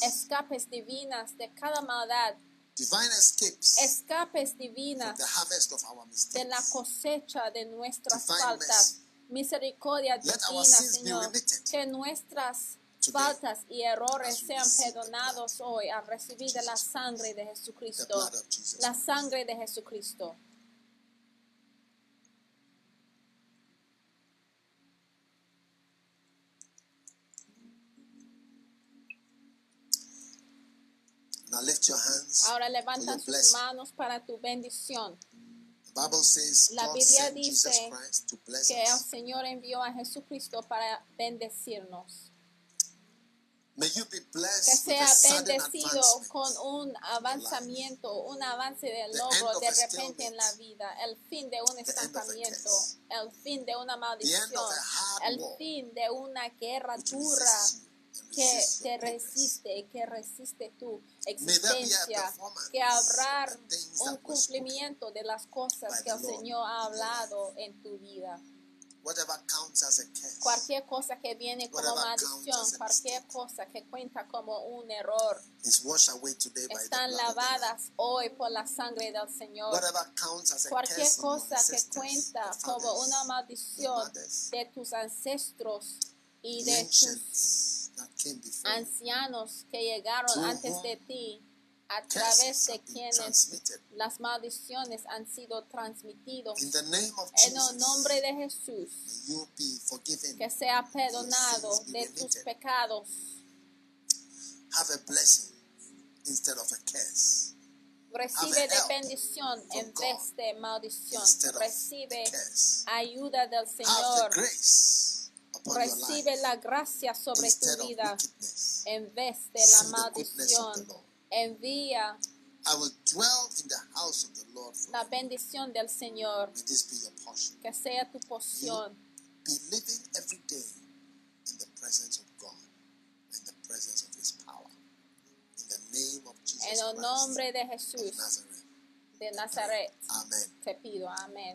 escapes divinas de cada maldad, Divine escapes escapes divinas the harvest of our de la cosecha de nuestras Divine faltas. Misericordia divina, Señor. Que nuestras faltas y errores sean perdonados hoy al recibir de la sangre de Jesucristo. La sangre de Jesucristo. Now lift your hands. Ahora levanta sus manos para tu bendición. The Bible says La God Biblia dice Christ to bless Que el. Señor envió a Jesucristo para bendecirnos. May you be que blessed with sea bendecido con un avanzamiento, un avance de logro de repente en la vida, el fin de un estancamiento, el fin de una maldición, el fin de una guerra dura que te resiste, que resiste tu existencia, que habrá un cumplimiento de las cosas que el Señor ha hablado en tu vida. Cualquier cosa que viene como maldición, cualquier cosa que cuenta como un error, están lavadas hoy por la sangre del Señor. Cualquier cosa que cuenta como una maldición de tus ancestros y de tus ancianos que llegaron antes de ti, a través de quienes las maldiciones han sido of En el nombre de Jesús, que sea perdonado de tus pecados. Have a blessing instead of a curse. Recibe de bendición en vez de maldición. Recibe ayuda del Señor. Recibe la gracia sobre tu vida en vez de la maldición. Envía I will dwell in the house of the Lord la bendición del Señor. Que sea tu porción. Be living every day in the presence of God, in the presence of His power. In the name of Jesus En el nombre de Jesús de Nazaret. Amen. Te pido, amén.